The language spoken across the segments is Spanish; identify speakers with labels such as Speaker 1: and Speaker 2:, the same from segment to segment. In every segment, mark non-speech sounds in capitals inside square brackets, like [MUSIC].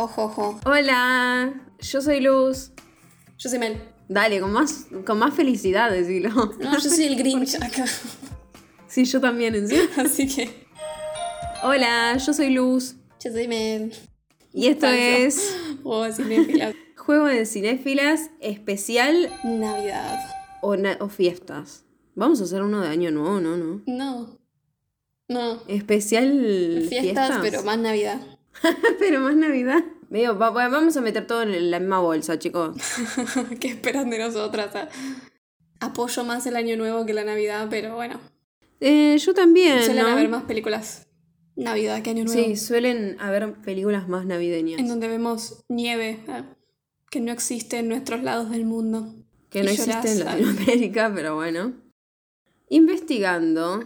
Speaker 1: Jo, jo, jo.
Speaker 2: Hola, yo soy Luz.
Speaker 1: Yo soy Mel.
Speaker 2: Dale, con más, con más felicidad, decilo.
Speaker 1: No, yo soy el Grinch acá. [LAUGHS]
Speaker 2: Sí, yo también, en serio. [LAUGHS]
Speaker 1: Así que.
Speaker 2: Hola, yo soy Luz.
Speaker 1: Yo soy Mel.
Speaker 2: Y esto
Speaker 1: Falso.
Speaker 2: es [LAUGHS]
Speaker 1: O cinéfila.
Speaker 2: Juego de Cinéfilas especial
Speaker 1: Navidad.
Speaker 2: o, na- o fiestas. Vamos a hacer uno de año nuevo, ¿no? no.
Speaker 1: No. No.
Speaker 2: Especial
Speaker 1: Fiestas, pero más Navidad. [LAUGHS]
Speaker 2: pero más Navidad. Va- vamos a meter todo en la misma bolsa, chicos. [LAUGHS]
Speaker 1: ¿Qué esperan de nosotras? ah? Apoyo más el año nuevo que la Navidad, pero bueno.
Speaker 2: Eh, yo también,
Speaker 1: Suelen
Speaker 2: ¿no?
Speaker 1: haber más películas Navidad que año nuevo.
Speaker 2: Sí, suelen haber películas más navideñas.
Speaker 1: En donde vemos nieve ah, que no existe en nuestros lados del mundo.
Speaker 2: Que no existe en
Speaker 1: ah.
Speaker 2: Latinoamérica, pero bueno. Investigando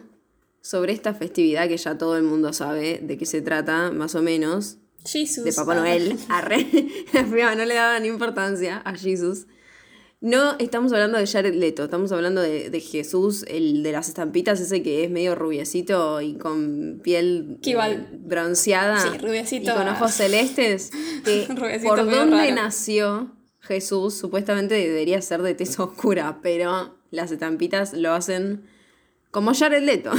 Speaker 2: sobre esta festividad que ya todo el mundo sabe de qué se trata, más o menos,
Speaker 1: Jesus.
Speaker 2: de Papá
Speaker 1: ah.
Speaker 2: Noel, [LAUGHS] arre, la prima no le daban importancia a Jesús. No estamos hablando de Jared Leto, estamos hablando de, de Jesús, el de las estampitas, ese que es medio rubiecito y con piel
Speaker 1: Que
Speaker 2: eh,
Speaker 1: igual-
Speaker 2: bronceada
Speaker 1: Sí, rubiecito,
Speaker 2: y con
Speaker 1: ah.
Speaker 2: ojos [LAUGHS] celestes. Que [LAUGHS]
Speaker 1: Rubiecito
Speaker 2: por dónde
Speaker 1: raro.
Speaker 2: nació Jesús, supuestamente debería ser de tez oscura, pero las estampitas lo hacen como Jared Leto.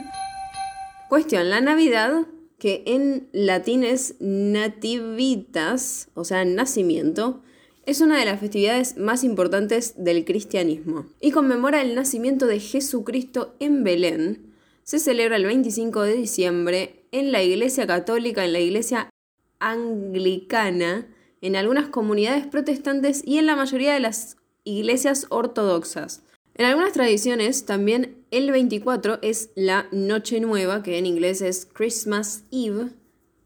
Speaker 2: [LAUGHS] Cuestión, la Navidad, que en latín es nativitas, o sea, nacimiento, es una de las festividades más importantes del cristianismo y conmemora el nacimiento de Jesucristo en Belén. Se celebra el 25 de diciembre en la Iglesia Católica, en la Iglesia Anglicana, en algunas comunidades protestantes y en la mayoría de las iglesias ortodoxas. En algunas tradiciones también el 24 es la Noche Nueva, que en inglés es Christmas Eve,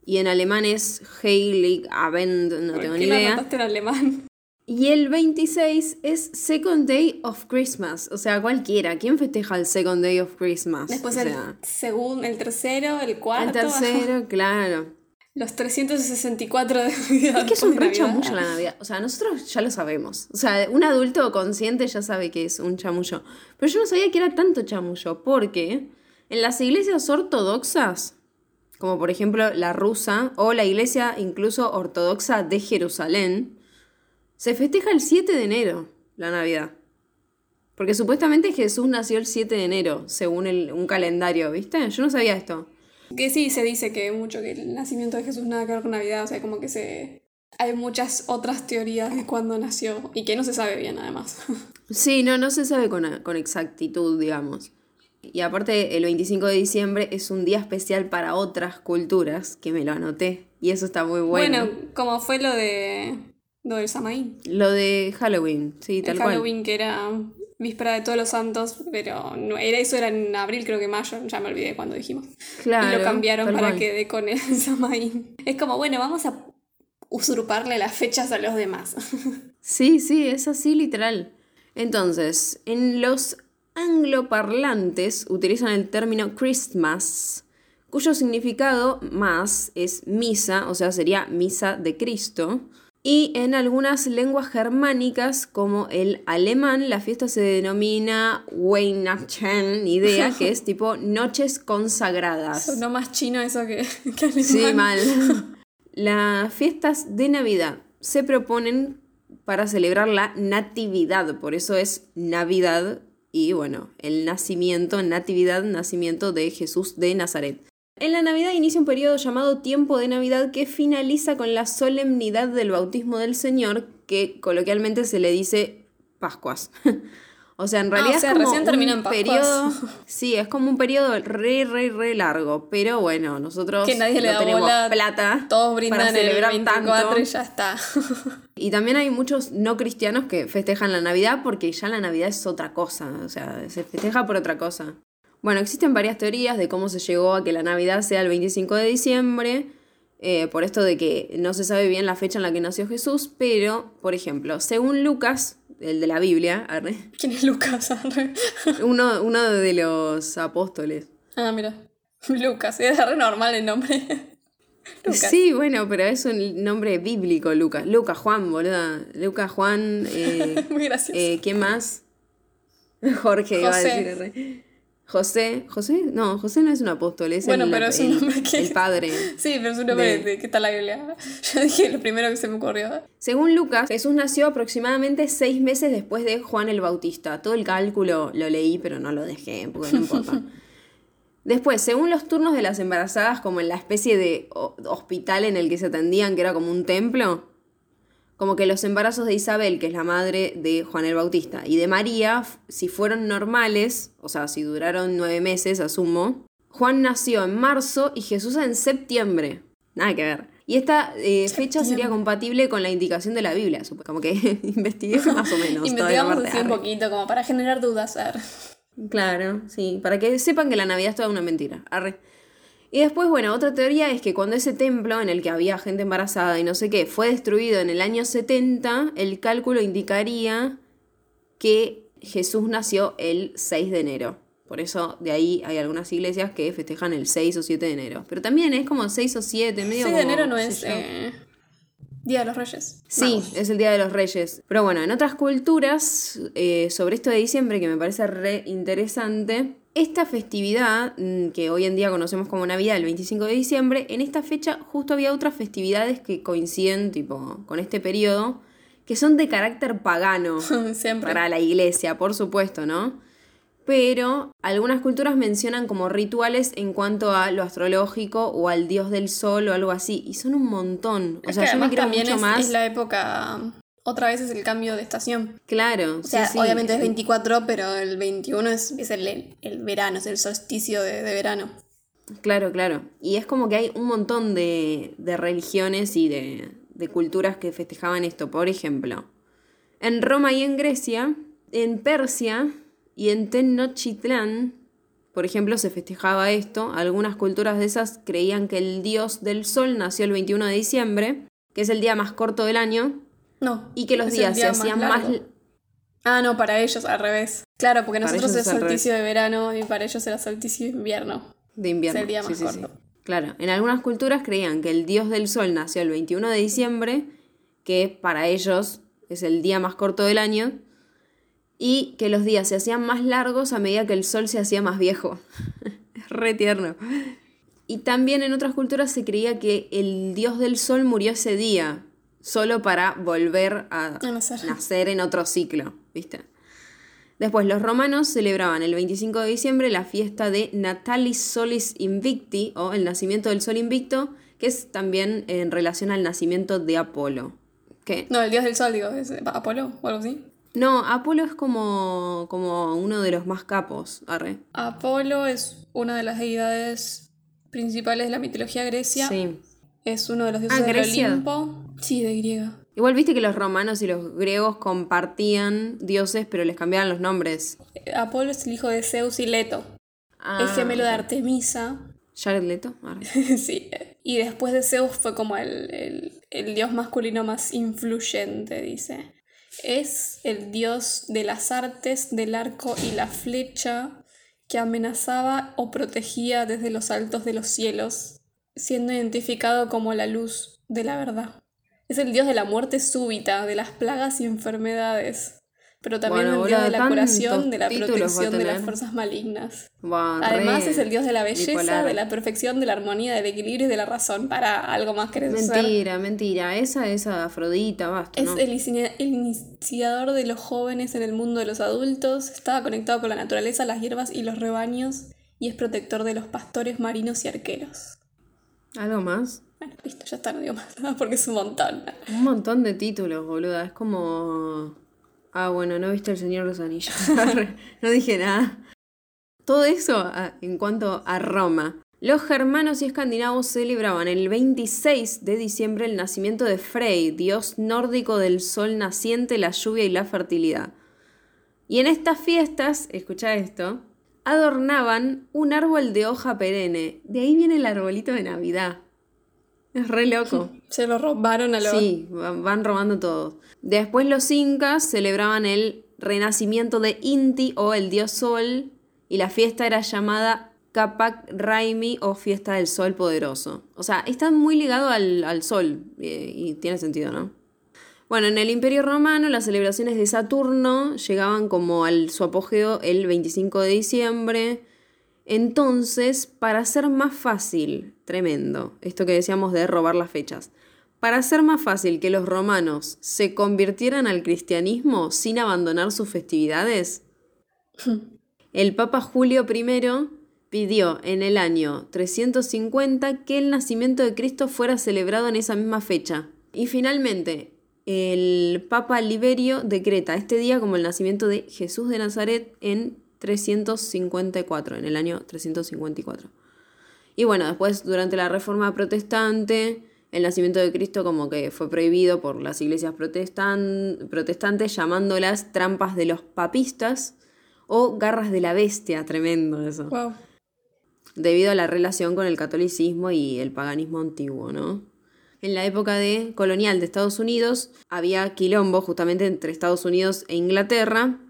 Speaker 2: y en alemán es Heilig Abend, no
Speaker 1: ¿Por
Speaker 2: tengo
Speaker 1: qué
Speaker 2: ni idea.
Speaker 1: en alemán?
Speaker 2: Y el 26 es Second Day of Christmas, o sea, cualquiera. ¿Quién festeja el Second Day of Christmas?
Speaker 1: Después
Speaker 2: o
Speaker 1: el
Speaker 2: sea,
Speaker 1: segundo, el tercero, el cuarto.
Speaker 2: el tercero, [LAUGHS] claro.
Speaker 1: Los 364 de Navidad.
Speaker 2: Es que es un re chamullo la Navidad. O sea, nosotros ya lo sabemos. O sea, un adulto consciente ya sabe que es un chamullo. Pero yo no sabía que era tanto chamullo, porque en las iglesias ortodoxas, como por ejemplo la rusa o la iglesia incluso ortodoxa de Jerusalén, se festeja el 7 de enero la Navidad. Porque supuestamente Jesús nació el 7 de enero, según el- un calendario, ¿viste? Yo no sabía esto.
Speaker 1: Que sí, se dice que mucho que el nacimiento de Jesús nada que ver con Navidad, o sea, como que se... Hay muchas otras teorías de cuándo nació y que no se sabe bien además. [LAUGHS]
Speaker 2: Sí, no, no se sabe con, con exactitud, digamos. Y aparte, el 25 de diciembre es un día especial para otras culturas, que me lo anoté. Y eso está muy bueno.
Speaker 1: Bueno, como fue lo de... Lo del Samaín.
Speaker 2: Lo de Halloween, sí,
Speaker 1: El
Speaker 2: tal
Speaker 1: Halloween que era víspera de todos los santos, pero no, era eso era en abril, creo que mayo, ya me olvidé cuando dijimos.
Speaker 2: Claro.
Speaker 1: y lo cambiaron para que dé con el [LAUGHS] Samaín. Es como, bueno, vamos a usurparle las fechas a los demás. [LAUGHS]
Speaker 2: Sí, sí, es así literal. Entonces, en los angloparlantes utilizan el término Christmas, cuyo significado más es misa, o sea, sería misa de Cristo. Y en algunas lenguas germánicas, como el alemán, la fiesta se denomina Weihnachten, idea, que es tipo noches consagradas.
Speaker 1: Sonó más chino eso que, [LAUGHS] que alemán.
Speaker 2: Sí, mal. Las fiestas de Navidad se proponen para celebrar la natividad, por eso es Navidad y bueno, el nacimiento, natividad, nacimiento de Jesús de Nazaret. En la Navidad inicia un periodo llamado tiempo de Navidad que finaliza con la solemnidad del bautismo del Señor, que coloquialmente se le dice Pascuas. [LAUGHS] O sea, en realidad
Speaker 1: Ah, o sea,
Speaker 2: es como
Speaker 1: recién termina en
Speaker 2: un
Speaker 1: Pascuas.
Speaker 2: periodo, sí, es como un periodo re, re, re largo, pero bueno, nosotros
Speaker 1: Que nadie le
Speaker 2: no
Speaker 1: da
Speaker 2: tenemos
Speaker 1: bola,
Speaker 2: plata
Speaker 1: Todos brindan
Speaker 2: para celebrar
Speaker 1: el 24
Speaker 2: tanto.
Speaker 1: y ya está. [LAUGHS]
Speaker 2: Y también hay muchos no cristianos que festejan la Navidad porque ya la Navidad es otra cosa, o sea, se festeja por otra cosa. Bueno, existen varias teorías de cómo se llegó a que la Navidad sea el 25 de diciembre, eh, por esto de que no se sabe bien la fecha en la que nació Jesús, pero, por ejemplo, según Lucas, el de la Biblia, arre, [LAUGHS]
Speaker 1: ¿Quién es Lucas? [LAUGHS]
Speaker 2: uno, uno de los apóstoles.
Speaker 1: ah, mira. Lucas, es re normal el nombre. [LAUGHS] Lucas.
Speaker 2: Sí, bueno, pero es un nombre bíblico, Lucas. Lucas, Juan, boluda. Lucas, Juan, eh,
Speaker 1: Muy gracioso.
Speaker 2: eh, ¿quién más? Jorge iba a
Speaker 1: José.
Speaker 2: decir. José, José, no, José no es un apóstol, es
Speaker 1: Bueno,
Speaker 2: el,
Speaker 1: pero es un nombre que-
Speaker 2: el padre. [LAUGHS]
Speaker 1: Sí, pero es un nombre
Speaker 2: De-
Speaker 1: que está en la Biblia. [LAUGHS] Yo dije lo primero que se me ocurrió.
Speaker 2: Según Lucas, Jesús nació aproximadamente seis meses después de Juan el Bautista. Todo el cálculo lo leí, pero no lo dejé, porque no importa. [LAUGHS] Después, según los turnos de las embarazadas, como en la especie de ho- hospital en el que se atendían, que era como un templo, como que los embarazos de Isabel, que es la madre de Juan el Bautista, y de María, si fueron normales, o sea, si duraron nueve meses, asumo, Juan nació en marzo y Jesús en septiembre. Nada que ver. Y esta eh, fecha sería compatible con la indicación de la Biblia, como que [LAUGHS] investigué más o menos.
Speaker 1: Investigamos así un poquito, como para generar dudas.
Speaker 2: Claro, sí, para que sepan que la Navidad es toda una mentira. Arre. Y después, bueno, otra teoría es que cuando ese templo en el que había gente embarazada y no sé qué fue destruido en el año 70, el cálculo indicaría que Jesús nació el 6 de enero. Por eso de ahí hay algunas iglesias que festejan el 6 o 7 de enero. Pero también es como 6 o 7, medio
Speaker 1: 6 de
Speaker 2: como,
Speaker 1: enero no es eh, Día de los Reyes.
Speaker 2: Sí,
Speaker 1: Magos.
Speaker 2: es el Día de los Reyes. Pero bueno, en otras culturas, eh, sobre esto de diciembre, que me parece re interesante, esta festividad, mm, que hoy en día conocemos como Navidad, el 25 de diciembre, en esta fecha justo había otras festividades que coinciden, tipo, con este periodo, que son de carácter pagano [LAUGHS]
Speaker 1: Siempre.
Speaker 2: para la iglesia, por supuesto, ¿no? Pero algunas culturas mencionan como rituales en cuanto a lo astrológico o al dios del sol o algo así. Y son un montón. O
Speaker 1: Es
Speaker 2: sea,
Speaker 1: que
Speaker 2: yo me
Speaker 1: también
Speaker 2: mucho
Speaker 1: es,
Speaker 2: más.
Speaker 1: es la época. Otra vez es el cambio de estación.
Speaker 2: Claro,
Speaker 1: O sea,
Speaker 2: sí, sí.
Speaker 1: obviamente es 24, pero el 21 es, es el, el verano, es el solsticio de, de verano.
Speaker 2: Claro, claro. Y es como que hay un montón de, de religiones y de, de culturas que festejaban esto. Por ejemplo, en Roma y en Grecia, en Persia y en Tenochtitlán, por ejemplo, se festejaba esto. Algunas culturas de esas creían que el dios del sol nació el 21 de diciembre, que es el día más corto del año,
Speaker 1: No.
Speaker 2: y que los días se hacían más...
Speaker 1: Ah, no, para ellos al revés. Claro, porque
Speaker 2: Para
Speaker 1: nosotros es solsticio de verano y para ellos era solsticio de invierno.
Speaker 2: De invierno.
Speaker 1: Es el día
Speaker 2: sí,
Speaker 1: más
Speaker 2: sí, sí.
Speaker 1: corto.
Speaker 2: Claro, en algunas culturas creían que el dios del sol nació el 21 de diciembre, que para ellos es el día más corto del año, y que los días se hacían más largos a medida que el sol se hacía más viejo. [LAUGHS] es re tierno. Y también en otras culturas se creía que el dios del sol murió ese día, solo para volver a
Speaker 1: A nacer.
Speaker 2: nacer en otro ciclo, ¿viste? Después, los romanos celebraban el 25 de diciembre la fiesta de Natalis Solis Invicti, o el nacimiento del sol invicto, que es también en relación al nacimiento de Apolo. ¿Qué?
Speaker 1: No, el dios del sol, digo, es Apolo o algo así.
Speaker 2: No, Apolo es como, como uno de los más capos, arre.
Speaker 1: Apolo es una de las deidades principales de la mitología grecia.
Speaker 2: Sí.
Speaker 1: Es uno de los dioses
Speaker 2: Ah,
Speaker 1: del. Olimpo. Sí, de griega.
Speaker 2: Igual viste que los romanos y los griegos compartían dioses, pero les cambiaban los nombres.
Speaker 1: Apolo es el hijo de Zeus y Leto.
Speaker 2: Ah,
Speaker 1: el gemelo de Artemisa.
Speaker 2: Jared Leto. arre. [LAUGHS]
Speaker 1: sí. Y después de Zeus fue como el, el- el dios masculino más influyente, dice. Es el dios de las artes, del arco y la flecha que amenazaba o protegía desde los altos de los cielos, siendo identificado como la luz de la verdad. Es el dios de la muerte súbita, de las plagas y enfermedades, pero también
Speaker 2: Bueno,
Speaker 1: el dios de la curación, de la protección de las fuerzas malignas. Además es el dios de la belleza,
Speaker 2: bipolar.
Speaker 1: de la perfección, de la armonía, del equilibrio y de la razón. Para algo más querés ser.
Speaker 2: Mentira, mentira. Esa es Afrodita, basta.
Speaker 1: Es el iniciador de los jóvenes en el mundo de los adultos. Estaba conectado con la naturaleza, las hierbas y los rebaños. Y es protector de los pastores marinos y arqueros.
Speaker 2: ¿Algo más?
Speaker 1: Bueno, listo, ya está, no digo más nada [LAUGHS] porque es un montón.
Speaker 2: Un montón de títulos, boluda. Es como. Ah, bueno, no viste El Señor de los Anillos. [LAUGHS] No dije nada. Todo eso ah, en cuanto a Roma. Los germanos y escandinavos celebraban el 26 de diciembre el nacimiento de Frey, dios nórdico del sol naciente, la lluvia y la fertilidad. Y en estas fiestas, escucha esto, adornaban un árbol de hoja perenne. De ahí viene el arbolito de Navidad. Es re loco. [LAUGHS]
Speaker 1: Se lo robaron a los.
Speaker 2: Sí, van robando todo. Después los incas celebraban el renacimiento de Inti o el dios sol y la fiesta era llamada Capac Raimi o fiesta del sol poderoso. O sea, está muy ligado al, al sol eh, y tiene sentido, ¿no? Bueno, en el Imperio Romano las celebraciones de Saturno llegaban como al su apogeo el 25 de diciembre. Entonces, para hacer más fácil, tremendo, esto que decíamos de robar las fechas, para hacer más fácil que los romanos se convirtieran al cristianismo sin abandonar sus festividades, el Papa Julio I pidió en el año 350 que el nacimiento de Cristo fuera celebrado en esa misma fecha. Y finalmente, el Papa Liberio decreta este día como el nacimiento de Jesús de Nazaret en 354, en el año 354. Y bueno, después durante la Reforma Protestante, el nacimiento de Cristo como que fue prohibido por las iglesias protestan protestantes llamándolas trampas de los papistas o garras de la bestia, tremendo eso.
Speaker 1: Wow.
Speaker 2: Debido a la relación con el catolicismo y el paganismo antiguo, ¿no? En la época de colonial de Estados Unidos había quilombo justamente entre Estados Unidos e Inglaterra.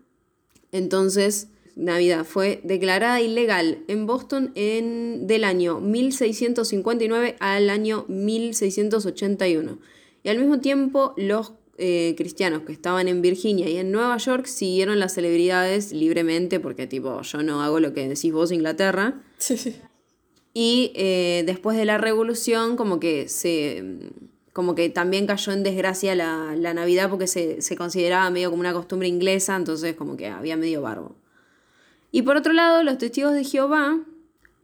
Speaker 2: Entonces, Navidad fue declarada ilegal en Boston en, del año 1659 al año 1681. Y al mismo tiempo, los eh, cristianos que estaban en Virginia y en Nueva York siguieron las celebridades libremente, porque tipo, yo no hago lo que decís vos, Inglaterra.
Speaker 1: Sí, sí.
Speaker 2: Y eh, después de la revolución, como que se. como que también cayó en desgracia la, la Navidad porque se, se consideraba medio como una costumbre inglesa, entonces como que había medio barbo. Y por otro lado, los testigos de Jehová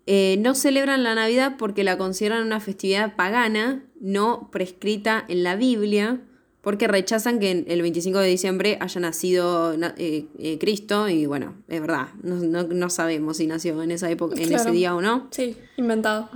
Speaker 2: eh, no celebran la Navidad porque la consideran una festividad pagana, no prescrita en la Biblia, porque rechazan que el 25 de diciembre haya nacido eh, eh, Cristo y bueno, es verdad, no, no, no, sabemos si nació en esa época, en
Speaker 1: Claro.
Speaker 2: ese día o no.
Speaker 1: Sí, inventado.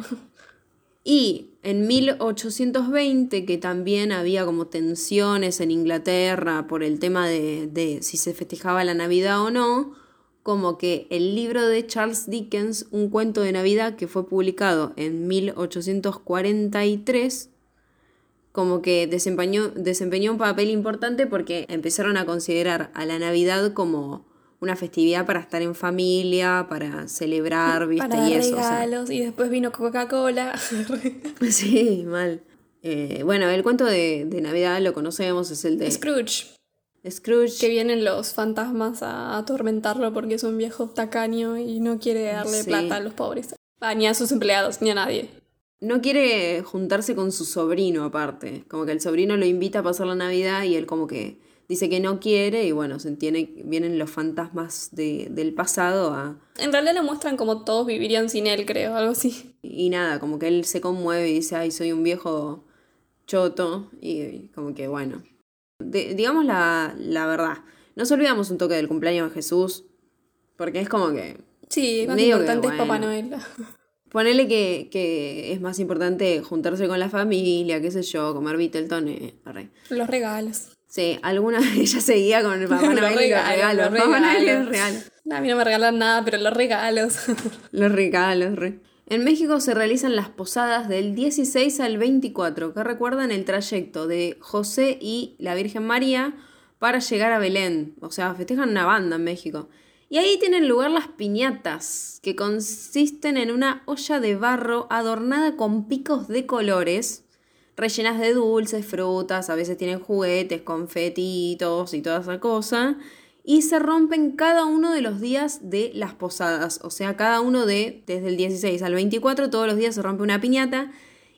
Speaker 2: Y en 1820, que también había como tensiones en Inglaterra por el tema de, de si se festejaba la Navidad o no, como que el libro de Charles Dickens, Un cuento de Navidad, que fue publicado en 1843, como que desempeñó, desempeñó un papel importante porque empezaron a considerar a la Navidad como una festividad para estar en familia, para celebrar, [LAUGHS] ¿viste?
Speaker 1: Para
Speaker 2: y eso. o sea.
Speaker 1: regalos. Y después vino Coca-Cola. [LAUGHS]
Speaker 2: Sí, mal. Eh, bueno, el cuento de, de Navidad lo conocemos, es el de
Speaker 1: Scrooge.
Speaker 2: Scrooge.
Speaker 1: Que vienen los fantasmas a atormentarlo porque es un viejo tacaño y no quiere darle
Speaker 2: Sí.
Speaker 1: plata a los pobres. Ah, ni a sus empleados, ni a nadie.
Speaker 2: No quiere juntarse con su sobrino aparte. Como que el sobrino lo invita a pasar la Navidad y él como que dice que no quiere y bueno, se entiende, vienen los fantasmas de- del pasado a...
Speaker 1: En realidad lo muestran como todos vivirían sin él, creo, algo así.
Speaker 2: Y nada, como que él se conmueve y dice, ay, soy un viejo choto y como que bueno. De- digamos la, la verdad, no se olvidamos un toque del cumpleaños de Jesús, porque es como que
Speaker 1: Sí, más
Speaker 2: que
Speaker 1: importante es Papá. Noel. [LAUGHS]
Speaker 2: Ponele que, que es más importante juntarse con la familia, qué sé yo, comer Vitelton. eh.
Speaker 1: Los regalos.
Speaker 2: Sí, alguna [LAUGHS] ella seguía con el Papá Noel y los
Speaker 1: regalos,
Speaker 2: regalos.
Speaker 1: los
Speaker 2: Papá Noel y los
Speaker 1: regalos.
Speaker 2: regalos.
Speaker 1: A mí no me regalan nada, pero los regalos. [LAUGHS]
Speaker 2: Los regalos, re. En México se realizan las posadas del 16 al 24, que recuerdan el trayecto de José y la Virgen María para llegar a Belén. O sea, festejan una banda en México. Y ahí tienen lugar las piñatas, que consisten en una olla de barro adornada con picos de colores, rellenas de dulces, frutas, a veces tienen juguetes, confetitos y toda esa cosa. Y se rompen cada uno de los días de las posadas. O sea, cada uno de, desde el 16 al 24, todos los días se rompe una piñata.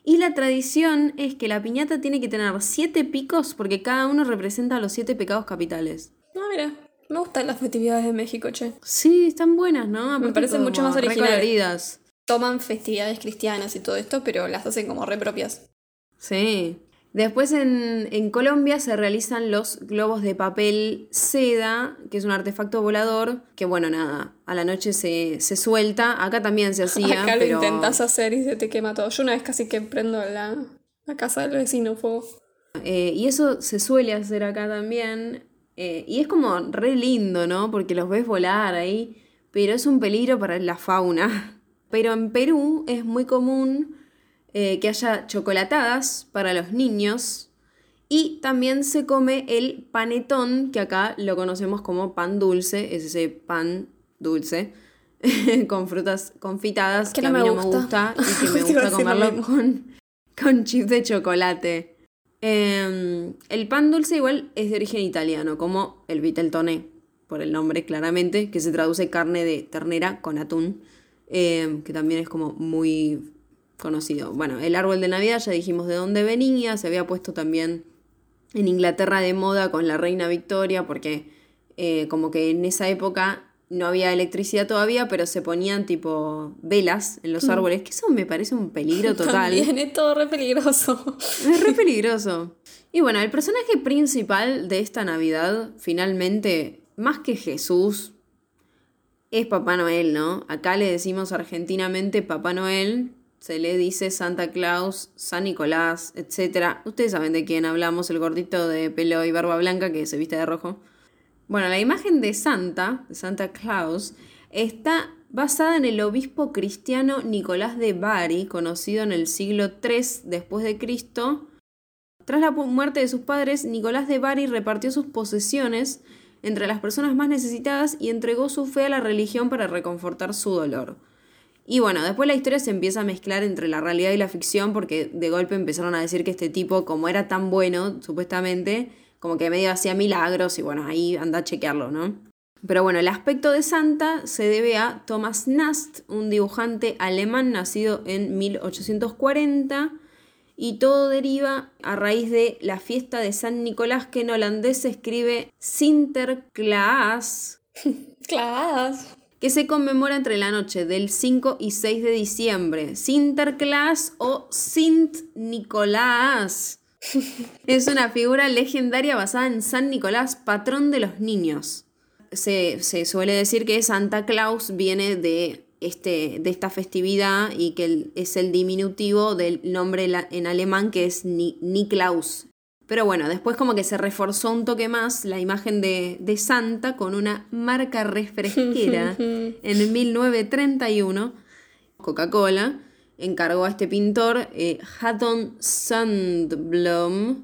Speaker 2: Y la tradición es que la piñata tiene que tener siete picos porque cada uno representa los siete pecados capitales.
Speaker 1: No, mira, me gustan las festividades de México, che.
Speaker 2: Sí, están buenas, ¿no? Aparte
Speaker 1: parecen mucho más originales. Toman festividades cristianas y todo esto, pero las hacen como re propias.
Speaker 2: Sí. Después en, en Colombia se realizan los globos de papel seda, que es un artefacto volador, que bueno, nada, a la noche se, se suelta. Acá también se [LAUGHS] hacía,
Speaker 1: Acá
Speaker 2: pero...
Speaker 1: lo intentas hacer y se te quema todo. Yo una vez casi que prendo la, la casa del vecino fuego.
Speaker 2: Eh, y eso se suele hacer acá también. Eh, y es como re lindo, ¿no? Porque los ves volar ahí, pero es un peligro para la fauna. [LAUGHS] Pero en Perú es muy común eh, que haya chocolatadas para los niños. Y también se come el panetón, que acá lo conocemos como pan dulce, es ese pan dulce [LAUGHS] con frutas confitadas
Speaker 1: Que
Speaker 2: que,
Speaker 1: no
Speaker 2: a mí
Speaker 1: me
Speaker 2: no me
Speaker 1: gusta.
Speaker 2: y que [LAUGHS] me gusta comerlo con, con chips de chocolate. Eh, el pan dulce igual es de origen italiano, como el viteltoné, por el nombre claramente, que se traduce carne de ternera con atún, eh, que también es como muy conocido. Bueno, el árbol de Navidad ya dijimos de dónde venía, se había puesto también en Inglaterra de moda con la reina Victoria, porque eh, como que en esa época no había electricidad todavía, pero se ponían tipo velas en los árboles, que eso me parece un peligro [LAUGHS] total.
Speaker 1: También es todo re peligroso.
Speaker 2: Es re [LAUGHS] peligroso. Y bueno, el personaje principal de esta Navidad, finalmente, más que Jesús, es Papá Noel, ¿no? Acá le decimos argentinamente Papá Noel, se le dice Santa Claus, San Nicolás, etc. Ustedes saben de quién hablamos, el gordito de pelo y barba blanca que se viste de rojo. Bueno, la imagen de Santa, de Santa Claus, está basada en el obispo cristiano Nicolás de Bari, conocido en el siglo III después de Cristo. Tras la muerte de sus padres, Nicolás de Bari repartió sus posesiones entre las personas más necesitadas y entregó su fe a la religión para reconfortar su dolor. Y bueno, después la historia se empieza a mezclar entre la realidad y la ficción porque de golpe empezaron a decir que este tipo, como era tan bueno, supuestamente, como que medio hacía milagros y bueno, ahí anda a chequearlo, ¿no? Pero bueno, el aspecto de Santa se debe a Thomas Nast, un dibujante alemán nacido en 1840, y todo deriva a raíz de la fiesta de San Nicolás que en holandés se escribe Sinterklaas. [LAUGHS]
Speaker 1: Klaas.
Speaker 2: que se conmemora entre la noche del 5 y 6 de diciembre. Sinterklaas o Sint Nicolás. Es una figura legendaria basada en San Nicolás, patrón de los niños. Se, se suele decir que Santa Claus viene de, este, de esta festividad y que es el diminutivo del nombre en alemán que es Ni- Niklaus. Pero bueno, después como que se reforzó un toque más la imagen de, de Santa con una marca refresquera [LAUGHS] en 1931. Coca-Cola encargó a este pintor, eh, Hatton Sandblom,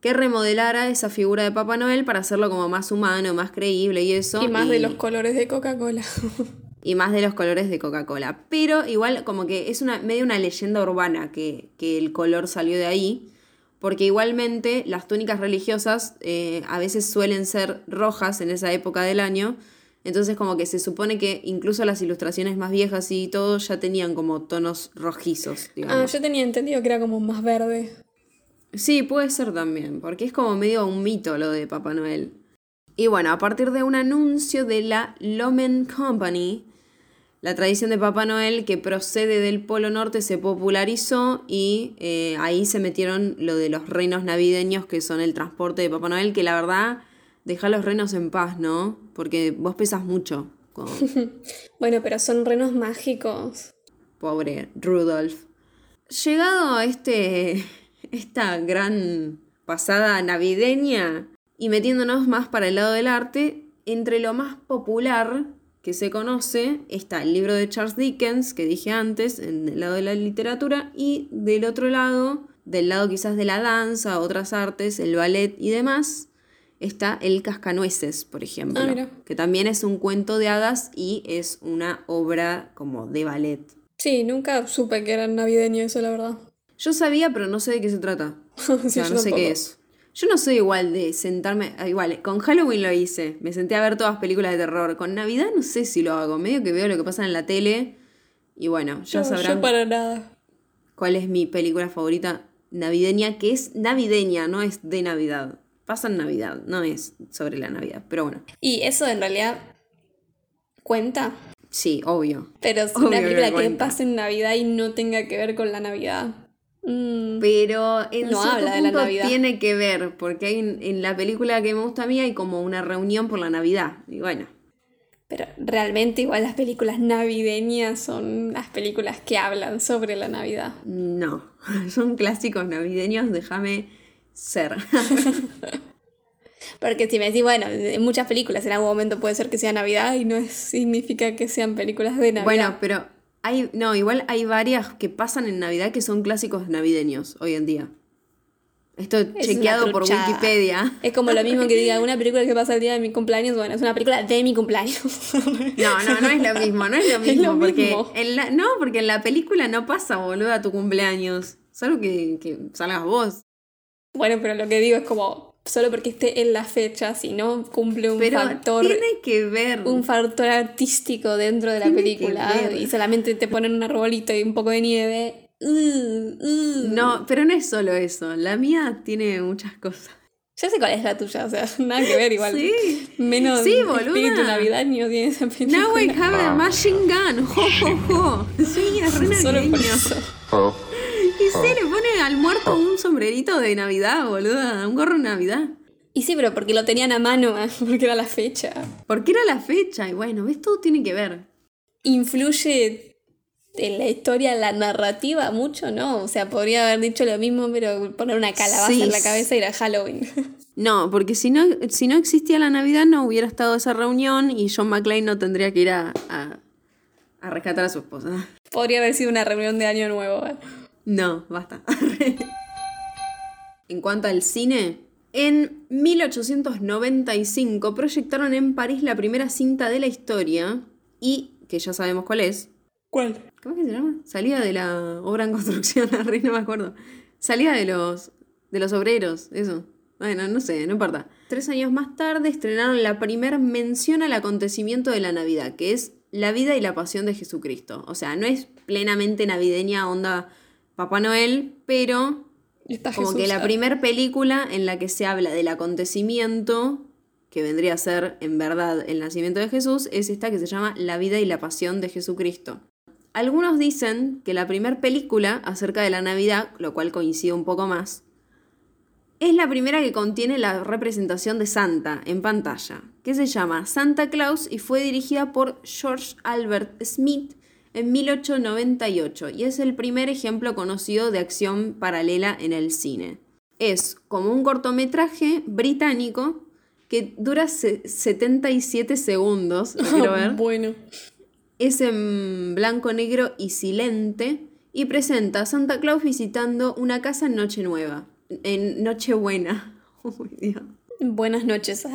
Speaker 2: que remodelara esa figura de Papá Noel para hacerlo como más humano, más creíble y eso.
Speaker 1: Y más de los colores de Coca-Cola. [LAUGHS]
Speaker 2: y más de los colores de Coca-Cola. Pero igual como que es una, medio una leyenda urbana que, que el color salió de ahí. Porque igualmente las túnicas religiosas eh, a veces suelen ser rojas en esa época del año. Entonces como que se supone que incluso las ilustraciones más viejas y todo ya tenían como tonos rojizos.
Speaker 1: ah,
Speaker 2: Digamos.
Speaker 1: yo tenía entendido que era como más verde.
Speaker 2: Sí, puede ser también, porque es como medio un mito lo de Papá Noel. Y bueno, a partir de un anuncio de la Lomen Company, la tradición de Papá Noel que procede del Polo Norte se popularizó y eh, ahí se metieron lo de los reinos navideños, que son el transporte de Papá Noel, que la verdad, deja los reinos en paz, ¿no? Porque vos pesas mucho, como [LAUGHS]
Speaker 1: Bueno, pero son renos mágicos.
Speaker 2: pobre Rudolf. Llegado a este, esta gran pasada navideña y metiéndonos más para el lado del arte, entre lo más popular que se conoce está el libro de Charles Dickens, que dije antes, en el lado de la literatura, y del otro lado, del lado quizás de la danza, otras artes, el ballet y demás, está El Cascanueces, por ejemplo,
Speaker 1: Ah, mira.
Speaker 2: que también es un cuento de hadas y es una obra como de ballet.
Speaker 1: Sí, nunca supe que era navideño eso, la verdad. [LAUGHS]
Speaker 2: Yo sabía, pero no sé de qué se trata. [LAUGHS]
Speaker 1: Sí,
Speaker 2: O sea,
Speaker 1: yo
Speaker 2: no sé
Speaker 1: tampoco.
Speaker 2: qué es. Yo no soy igual de sentarme. ah, Igual, con Halloween lo hice. Me senté a ver todas películas de terror. Con Navidad no sé si lo hago. Medio que veo lo que pasa en la tele. Y bueno, ya
Speaker 1: Yo-
Speaker 2: sabrán
Speaker 1: Yo para nada.
Speaker 2: cuál es mi película favorita navideña, que es navideña, no es de Navidad. Pasa en Navidad, no es sobre la Navidad. Pero bueno,
Speaker 1: Y eso en realidad cuenta.
Speaker 2: sí, obvio.
Speaker 1: Pero es
Speaker 2: Obvio
Speaker 1: una
Speaker 2: que
Speaker 1: película que
Speaker 2: cuenta.
Speaker 1: pasa en Navidad y no tenga que ver con la Navidad. Mm,
Speaker 2: Pero en
Speaker 1: No
Speaker 2: cierto
Speaker 1: habla de la Navidad.
Speaker 2: tiene que ver, porque hay en la película que me gusta a mí hay como una reunión por la Navidad. Y bueno,
Speaker 1: Pero realmente igual las películas navideñas son las películas que hablan sobre la Navidad.
Speaker 2: no, [LAUGHS] son clásicos navideños, déjame ser. [LAUGHS]
Speaker 1: Porque si me decís, bueno, en muchas películas en algún momento puede ser que sea Navidad y no es- significa que sean películas de Navidad.
Speaker 2: bueno, pero hay, no, igual hay varias que pasan en Navidad que son clásicos navideños hoy en día. Esto
Speaker 1: Es
Speaker 2: chequeado por. Wikipedia.
Speaker 1: Es como lo mismo que diga una película que pasa el día de mi cumpleaños, bueno, es una película de mi cumpleaños. [LAUGHS]
Speaker 2: No, no, no es lo mismo, no es lo [LAUGHS]
Speaker 1: Es
Speaker 2: mismo.
Speaker 1: lo
Speaker 2: porque
Speaker 1: mismo.
Speaker 2: En la, no, porque en la película no pasa, boludo, a tu cumpleaños. Solo que, que salgas vos.
Speaker 1: Bueno, pero lo que digo es como, solo porque esté en la fecha, si no cumple un
Speaker 2: Pero
Speaker 1: factor...
Speaker 2: tiene que ver.
Speaker 1: Un factor artístico dentro de la
Speaker 2: Tiene
Speaker 1: película
Speaker 2: ver.
Speaker 1: y solamente te ponen un arbolito y un poco de nieve. Uh, uh.
Speaker 2: No, pero no es solo eso. La mía tiene muchas cosas.
Speaker 1: Ya sé cuál es la tuya, o sea, [LAUGHS] nada que ver igual.
Speaker 2: Sí.
Speaker 1: Menos
Speaker 2: Sí, boluda.
Speaker 1: espíritu navideño tiene esa película.
Speaker 2: Now I have a machine gun. Jo, jo, jo. Sí, es re
Speaker 1: Solo por eso.
Speaker 2: Y sí, le pone al muerto un sombrerito de Navidad, boluda. Un gorro de Navidad.
Speaker 1: Y sí, pero porque lo tenían a mano, [LAUGHS] porque era la fecha.
Speaker 2: Porque era la fecha. Y bueno, ¿ves? Todo tiene que ver.
Speaker 1: ¿Influye en la historia, la narrativa mucho? No, o sea, podría haber dicho lo mismo, pero poner una calabaza
Speaker 2: Sí.
Speaker 1: en la cabeza y era Halloween. [LAUGHS]
Speaker 2: No, porque si no, si no existía la Navidad no hubiera estado esa reunión y John McClane no tendría que ir a, a, a rescatar a su esposa.
Speaker 1: Podría haber sido una reunión de Año Nuevo. ¿eh?
Speaker 2: No, basta. [LAUGHS] en cuanto al cine, en 1895 proyectaron en París la primera cinta de la historia y, que ya sabemos cuál es,
Speaker 1: ¿Cuál?
Speaker 2: ¿cómo es que se llama? Salida de la obra en construcción, [LAUGHS] arre, no me acuerdo. Salida de los, de los obreros, eso. Bueno, no sé, no importa. Tres años más tarde estrenaron la primera mención al acontecimiento de la Navidad, que es la vida y la pasión de Jesucristo. O sea, no es plenamente navideña onda Papá Noel, pero
Speaker 1: Está
Speaker 2: como
Speaker 1: Jesús,
Speaker 2: que la primera película en la que se habla del acontecimiento que vendría a ser en verdad el nacimiento de Jesús es esta que se llama La vida y la pasión de Jesucristo. Algunos dicen que la primera película acerca de la Navidad, lo cual coincide un poco más, es la primera que contiene la representación de Santa en pantalla, que se llama Santa Claus y fue dirigida por George Albert Smith en 1898 y es el primer ejemplo conocido de acción paralela en el cine. Es como un cortometraje británico que dura se- 77 segundos, lo quiero [LAUGHS] ver.
Speaker 1: Bueno.
Speaker 2: Es en blanco, negro y silente y presenta a Santa Claus visitando una casa en Nochenueva, en Nochebuena. [LAUGHS] Dios.
Speaker 1: Buenas noches.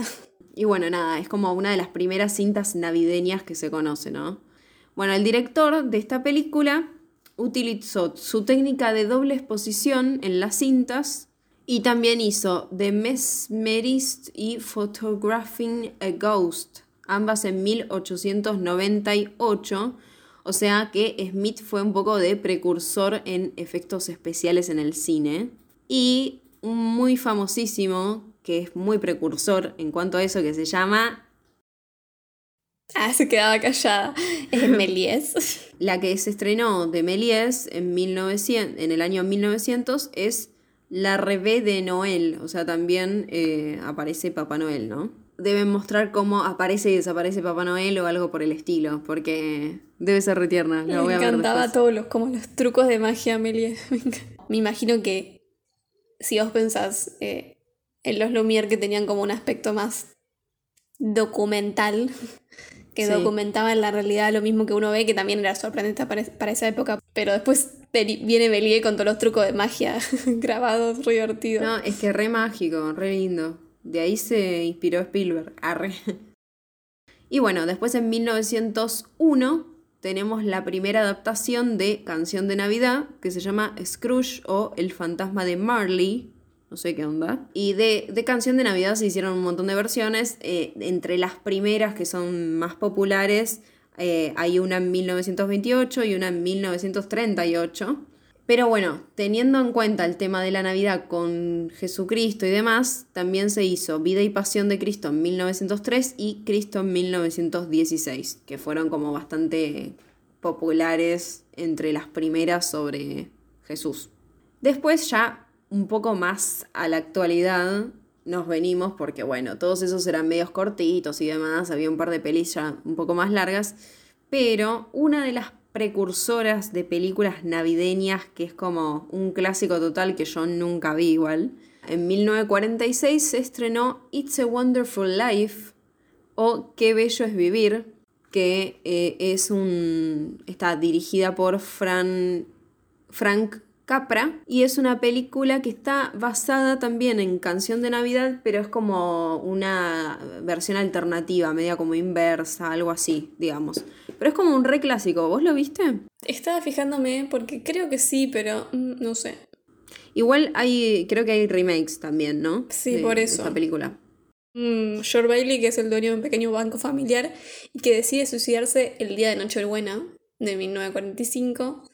Speaker 2: Y bueno, nada, es como una de las primeras cintas navideñas que se conoce, ¿no? Bueno, el director de esta película utilizó su técnica de doble exposición en las cintas y también hizo The Mesmerist y Photographing a Ghost, ambas en 1898. O sea que Smith fue un poco de precursor en efectos especiales en el cine. Y un muy famosísimo, que es muy precursor en cuanto a eso, que se llama
Speaker 1: Ah, se quedaba callada. Es [LAUGHS] Méliès.
Speaker 2: La que se estrenó de Méliès en, 1900, en el año 1900 es La Revés de Noel, o sea, también eh, aparece Papá Noel, ¿no? Deben mostrar cómo aparece y desaparece Papá Noel o algo por el estilo, porque debe ser retierna. La voy
Speaker 1: Me
Speaker 2: a
Speaker 1: encantaba todos los, como los trucos de magia, Méliès. Me imagino que si vos pensás eh, en los Lumière que tenían como un aspecto más documental, que
Speaker 2: Sí.
Speaker 1: documentaban la realidad lo mismo que uno ve, que también era sorprendente para, para esa época, pero después viene Méliès con todos los trucos de magia [LAUGHS] grabados, re divertido.
Speaker 2: No, es que re mágico, re lindo. De ahí se inspiró Spielberg. Arre. Y bueno, después en 1901 tenemos la primera adaptación de Canción de Navidad que se llama Scrooge o El fantasma de Marley. No sé qué onda. Y de, de Canción de Navidad se hicieron un montón de versiones. eh, entre las primeras que son más populares eh, hay una en 1928 y una en 1938. Pero bueno, teniendo en cuenta el tema de la Navidad con Jesucristo y demás, también se hizo Vida y Pasión de Cristo en 1903 y Cristo en 1916, que fueron como bastante populares entre las primeras sobre Jesús. Después ya un poco más a la actualidad nos venimos porque bueno, todos esos eran medios cortitos y demás, había un par de pelis ya un poco más largas, pero una de las precursoras de películas navideñas que es como un clásico total que yo nunca vi igual. En 1946 se estrenó It's a Wonderful Life o Qué bello es vivir, que eh, es un está dirigida por Fran, Frank Capra y es una película que está basada también en Canción de Navidad, pero es como una versión alternativa, media como inversa, algo así, digamos. Pero es como un re clásico, ¿vos lo viste?
Speaker 1: Estaba fijándome porque creo que sí, pero mm, no sé.
Speaker 2: Igual hay, creo que hay remakes también, ¿no?
Speaker 1: Sí,
Speaker 2: De-
Speaker 1: por eso.
Speaker 2: esta película.
Speaker 1: Mm, George Bailey, que es el dueño de un pequeño banco familiar y que decide suicidarse el día de Nochebuena de 1945.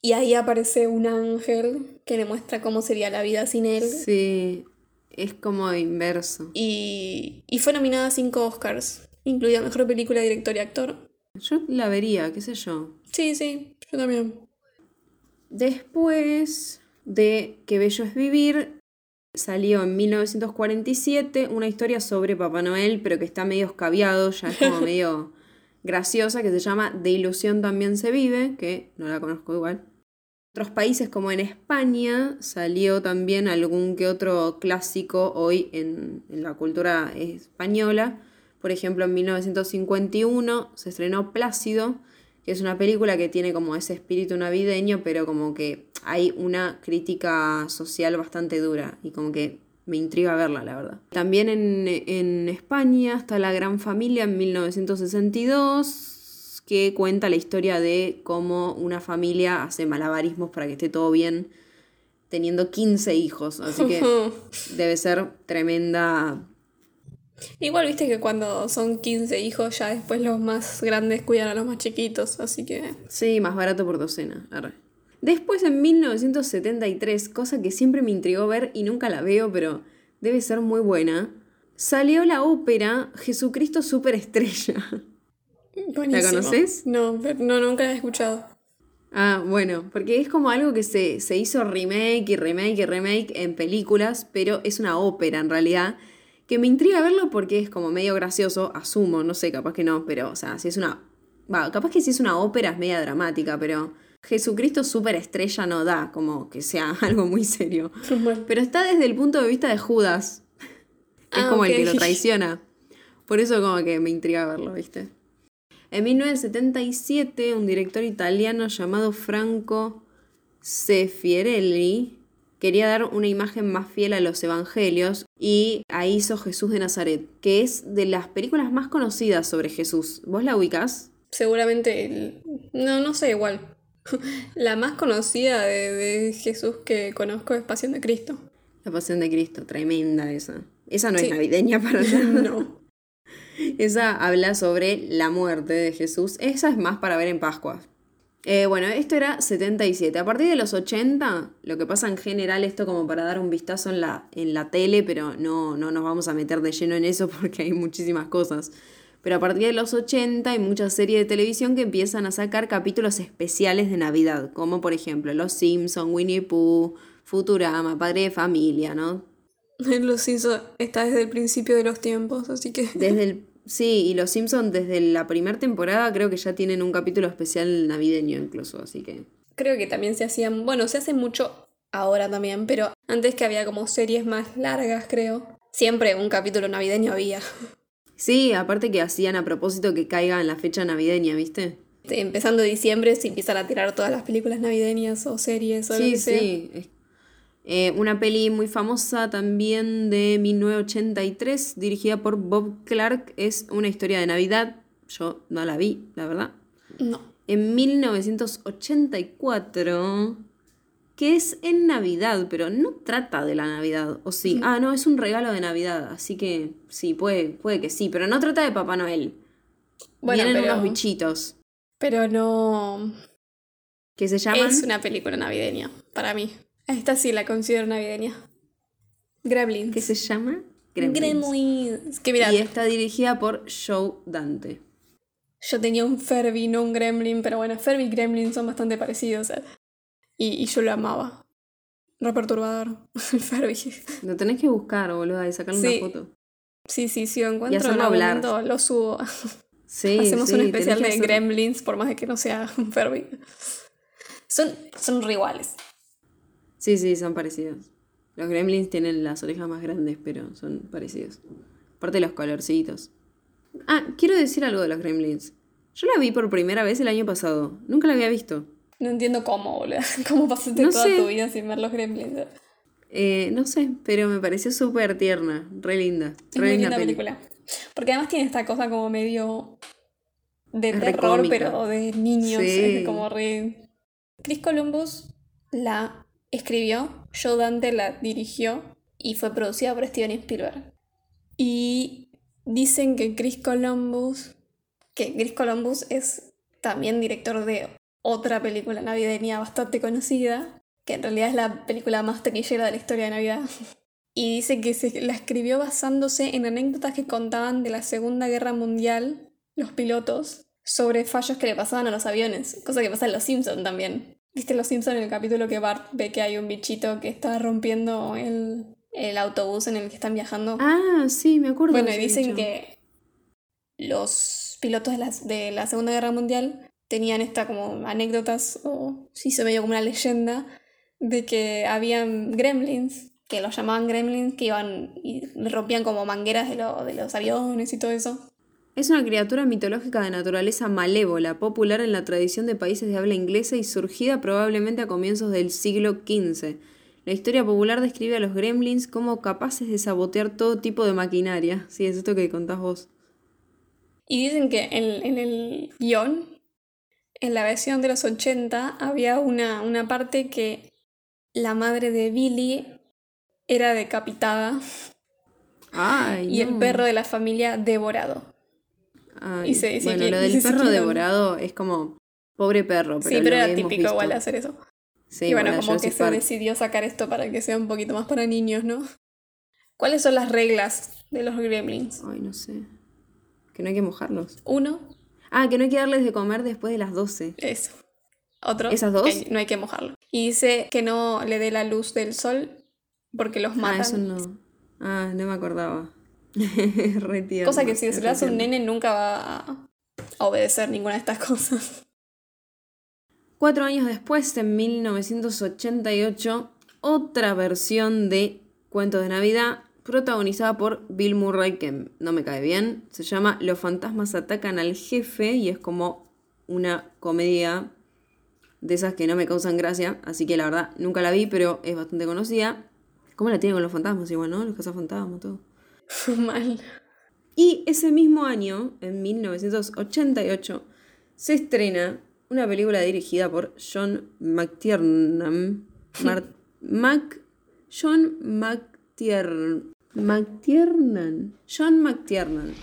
Speaker 1: Y ahí aparece un ángel que le muestra cómo sería la vida sin él.
Speaker 2: Sí, es como inverso.
Speaker 1: Y, y fue nominada a cinco Oscars, incluida Mejor Película, Director y Actor.
Speaker 2: Yo la vería, qué sé yo.
Speaker 1: Sí, sí, yo también.
Speaker 2: Después de Qué bello es vivir, salió en 1947 una historia sobre Papá Noel, pero que está medio escabiado, ya es como [LAUGHS] medio graciosa, que se llama De ilusión también se vive, que no la conozco igual. Otros países como en España salió también algún que otro clásico hoy en, en la cultura española. Por ejemplo, en 1951 se estrenó Plácido, que es una película que tiene como ese espíritu navideño, pero como que hay una crítica social bastante dura y como que me intriga verla, la verdad. También en, en España está La Gran Familia en 1962, que cuenta la historia de cómo una familia hace malabarismos para que esté todo bien, teniendo 15 hijos, así que [LAUGHS] debe ser tremenda
Speaker 1: Igual viste que cuando son 15 hijos, ya después los más grandes cuidan a los más chiquitos, así que.
Speaker 2: Sí, más barato por docena. arre. Después en 1973, cosa que siempre me intrigó ver y nunca la veo, pero debe ser muy buena, salió la ópera Jesucristo Superestrella.
Speaker 1: Buenísimo.
Speaker 2: conoces?
Speaker 1: No, no, nunca la he escuchado.
Speaker 2: Ah, bueno, porque es como algo que se, se hizo remake y remake y remake en películas, pero es una ópera en realidad, que me intriga verlo porque es como medio gracioso, asumo, no sé, capaz que no, pero, o sea, si es una... Va, capaz que si es una ópera es media dramática, pero Jesucristo Superestrella no da como que sea [LAUGHS] algo muy serio. Pero está desde el punto de vista de Judas, que es
Speaker 1: Ah,
Speaker 2: como el que lo [LAUGHS] traiciona. Por eso como que me intriga verlo, ¿viste? En 1977, un director italiano llamado Franco Sefirelli quería dar una imagen más fiel a los evangelios y ahí hizo Jesús de Nazaret, que es de las películas más conocidas sobre Jesús. ¿Vos la ubicás?
Speaker 1: Seguramente. el- No, no sé, igual. La más conocida de, de Jesús que conozco es Pasión de Cristo.
Speaker 2: La Pasión de Cristo, tremenda esa. Esa no
Speaker 1: Sí.
Speaker 2: es navideña para [LAUGHS] nada.
Speaker 1: No.
Speaker 2: Esa habla sobre la muerte de Jesús. Esa es más para ver en Pascua. Eh, bueno, esto era 77. A partir de los 80, lo que pasa en general, esto como para dar un vistazo en la, en la tele, pero no, no nos vamos a meter de lleno en eso [LAUGHS] porque hay muchísimas cosas. Pero a partir de los 80 hay muchas series de televisión que empiezan a sacar capítulos especiales de Navidad, como por ejemplo Los Simpson, Winnie Pooh, Futurama, Padre de Familia, ¿no? [LAUGHS]
Speaker 1: Los Simpsons está desde el principio de los tiempos, así que. [LAUGHS]
Speaker 2: Desde el, sí, y los Simpsons desde la primera temporada creo que ya tienen un capítulo especial navideño incluso, así que...
Speaker 1: Creo que también se hacían. Bueno, se hace mucho ahora también, pero antes que había como series más largas, creo. Siempre un capítulo navideño había. [LAUGHS]
Speaker 2: Sí, aparte que hacían a propósito que caiga en la fecha navideña, ¿viste?
Speaker 1: Empezando diciembre se empiezan a tirar todas las películas navideñas o series o lo
Speaker 2: Sí,
Speaker 1: que sea.
Speaker 2: sí. Es- eh, una peli muy famosa también de 1983, dirigida por Bob Clark, es una historia de Navidad. Yo no la vi, la verdad.
Speaker 1: No.
Speaker 2: en 1984, que es en Navidad, pero no trata de la Navidad, ¿o sí? Ah, no, es un regalo de Navidad, así que sí, puede, puede que sí, pero no trata de Papá Noel.
Speaker 1: Bueno,
Speaker 2: Vienen
Speaker 1: pero,
Speaker 2: unos bichitos
Speaker 1: pero no.
Speaker 2: que se llaman...
Speaker 1: Es una película navideña, para mí. Esta sí la considero navideña. Gremlins.
Speaker 2: que se llama Gremlins.
Speaker 1: Gremlins. Que mira,
Speaker 2: Y está dirigida por Joe Dante.
Speaker 1: yo tenía un Furby, no un Gremlin, pero bueno, Furby y Gremlin son bastante parecidos. eh. Y, y yo lo amaba. Re perturbador. El [LAUGHS] Furby.
Speaker 2: Lo tenés que buscar, boludo, y sacarle
Speaker 1: Sí.
Speaker 2: una foto.
Speaker 1: Sí, sí, si lo encuentro en algún momento, lo subo.
Speaker 2: Sí, [LAUGHS]
Speaker 1: Hacemos
Speaker 2: sí,
Speaker 1: un especial de
Speaker 2: hacer-
Speaker 1: Gremlins, por más de que no sea [LAUGHS] un Furby. Son, son re iguales.
Speaker 2: Sí, sí, son parecidos. Los gremlins tienen las orejas más grandes, pero son parecidos. Aparte los colorcitos. Ah, quiero decir algo de los gremlins. Yo la vi por primera vez el año pasado. Nunca la había visto.
Speaker 1: No entiendo cómo, boludo. [LAUGHS] ¿Cómo pasaste
Speaker 2: No
Speaker 1: toda
Speaker 2: sé.
Speaker 1: tu vida sin ver los Gremlins?
Speaker 2: Eh, no sé, pero me pareció súper tierna. Re linda.
Speaker 1: Es
Speaker 2: Re
Speaker 1: muy
Speaker 2: linda
Speaker 1: linda
Speaker 2: peli.
Speaker 1: película. Porque además tiene esta cosa como medio de
Speaker 2: Es
Speaker 1: terror, pero de niños.
Speaker 2: Sí.
Speaker 1: Es como re. Chris Columbus la escribió Joe Dante la dirigió y fue producida por Steven Spielberg. Y dicen que Chris Columbus, que Chris Columbus es también director de otra película navideña bastante conocida, que en realidad es la película más taquillera de la historia de Navidad. Y dice que se la escribió basándose en anécdotas que contaban de la Segunda Guerra Mundial los pilotos sobre fallos que le pasaban a los aviones, cosa que pasa en Los Simpsons también. ¿Viste Los Simpsons en el capítulo que Bart ve que hay un bichito que está rompiendo el, el autobús en el que están viajando?
Speaker 2: Ah, sí, me acuerdo.
Speaker 1: Bueno, y dicen que los pilotos de la, de la Segunda Guerra Mundial tenían esta como anécdotas, o se hizo medio como una leyenda, de que habían gremlins, que los llamaban gremlins, que iban y rompían como mangueras de, lo- de los aviones y todo eso.
Speaker 2: Es una criatura mitológica de naturaleza malévola, popular en la tradición de países de habla inglesa y surgida probablemente a comienzos del siglo XV. La historia popular describe a los gremlins como capaces de sabotear todo tipo de maquinaria. Sí, es esto que contás vos.
Speaker 1: Y dicen que en, en el guion, en la versión de los 80, había una, una parte que la madre de Billy era decapitada
Speaker 2: Ay,
Speaker 1: y el perro de la familia devorado.
Speaker 2: Ay,
Speaker 1: y se dice
Speaker 2: bueno,
Speaker 1: que-
Speaker 2: lo del perro devorado es como pobre perro, pero
Speaker 1: sí, pero era típico
Speaker 2: visto.
Speaker 1: igual hacer eso.
Speaker 2: Sí,
Speaker 1: y bueno, como que se decidió sacar esto para que sea un poquito más para niños, ¿no? ¿Cuáles son las reglas de los gremlins?
Speaker 2: Ay, no sé. Que no hay que mojarlos.
Speaker 1: Uno,
Speaker 2: Ah, que no hay que darles de comer después de las 12.
Speaker 1: eso. Otro,
Speaker 2: ¿Esas dos?
Speaker 1: que no hay que mojarlo. Y dice que no le dé la luz del sol porque los
Speaker 2: Ah,
Speaker 1: matan.
Speaker 2: eso no. Ah, no me acordaba. [LAUGHS] Re tierno,
Speaker 1: Cosa que si se lo hace un nene nunca va a obedecer ninguna de estas [LAUGHS] cosas.
Speaker 2: Cuatro años después, en 1988, otra versión de Cuentos de Navidad, protagonizada por Bill Murray, que no me cae bien. Se llama Los fantasmas atacan al jefe y es como una comedia de esas que no me causan gracia, así que la verdad nunca la vi, pero es bastante conocida. ¿Cómo la tienen con los fantasmas igual, no? Los cazafantasmas, todo. [LAUGHS]
Speaker 1: Mal.
Speaker 2: Y ese mismo año, en 1988, se estrena una película dirigida por John McTiernan. [LAUGHS] Mar- Mac, John McTiernan. McTiernan. John McTiernan.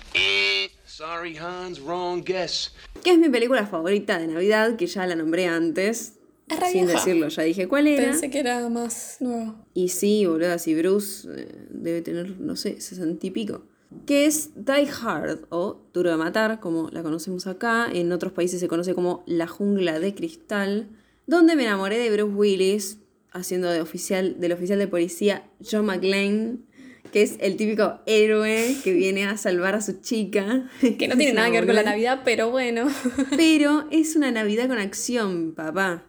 Speaker 3: Sorry, Hans, wrong guess.
Speaker 2: Que es mi película favorita de Navidad, que ya la nombré antes.
Speaker 1: Es re
Speaker 2: Sin
Speaker 1: vieja.
Speaker 2: decirlo, ya dije cuál era.
Speaker 1: Pensé que era más nuevo.
Speaker 2: Y sí, boludo, si Bruce eh, debe tener, no sé, sesenta y pico. Que es Die Hard o Duro de Matar, como la conocemos acá. En otros países se conoce como La Jungla de Cristal. Donde me enamoré de Bruce Willis, haciendo de oficial, del oficial de policía John McClane, que es el típico héroe que viene a salvar a su chica. [LAUGHS]
Speaker 1: Que no tiene [LAUGHS] nada que ver con la. Navidad, pero bueno. [LAUGHS]
Speaker 2: Pero es una Navidad con acción, papá.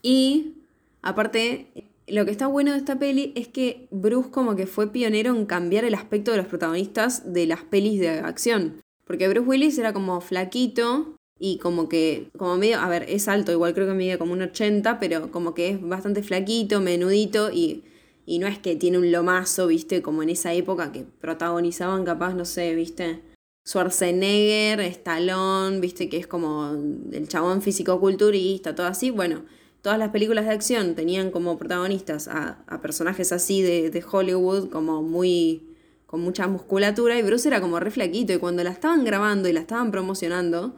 Speaker 2: Y aparte, lo que está bueno de esta peli es que Bruce como que fue pionero en cambiar el aspecto de los protagonistas de las pelis de acción. Porque Bruce Willis era como flaquito y como que, como medio, a ver, es alto, igual creo que mide como un 80, pero como que es bastante flaquito, menudito y, y no es que tiene un lomazo, viste, como en esa época que protagonizaban capaz, no sé, viste. Schwarzenegger, Stallone, viste que es como el chabón físico-culturista, todo así. Bueno, todas las películas de acción tenían como protagonistas a, a personajes así de, de Hollywood, como muy. con mucha musculatura, y Bruce era como re flaquito. Y cuando la estaban grabando y la estaban promocionando,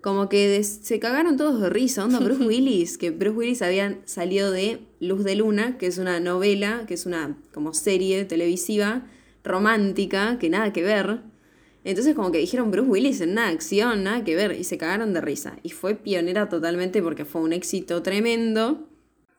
Speaker 2: como que se cagaron todos de risa. Onda Bruce [LAUGHS] Willis, que Bruce Willis había salido de Luz de Luna, que es una novela, que es una como serie televisiva romántica, que nada que ver. Entonces como que dijeron Bruce Willis en una acción, nada que ver, y se cagaron de risa. Y fue pionera totalmente porque fue un éxito tremendo.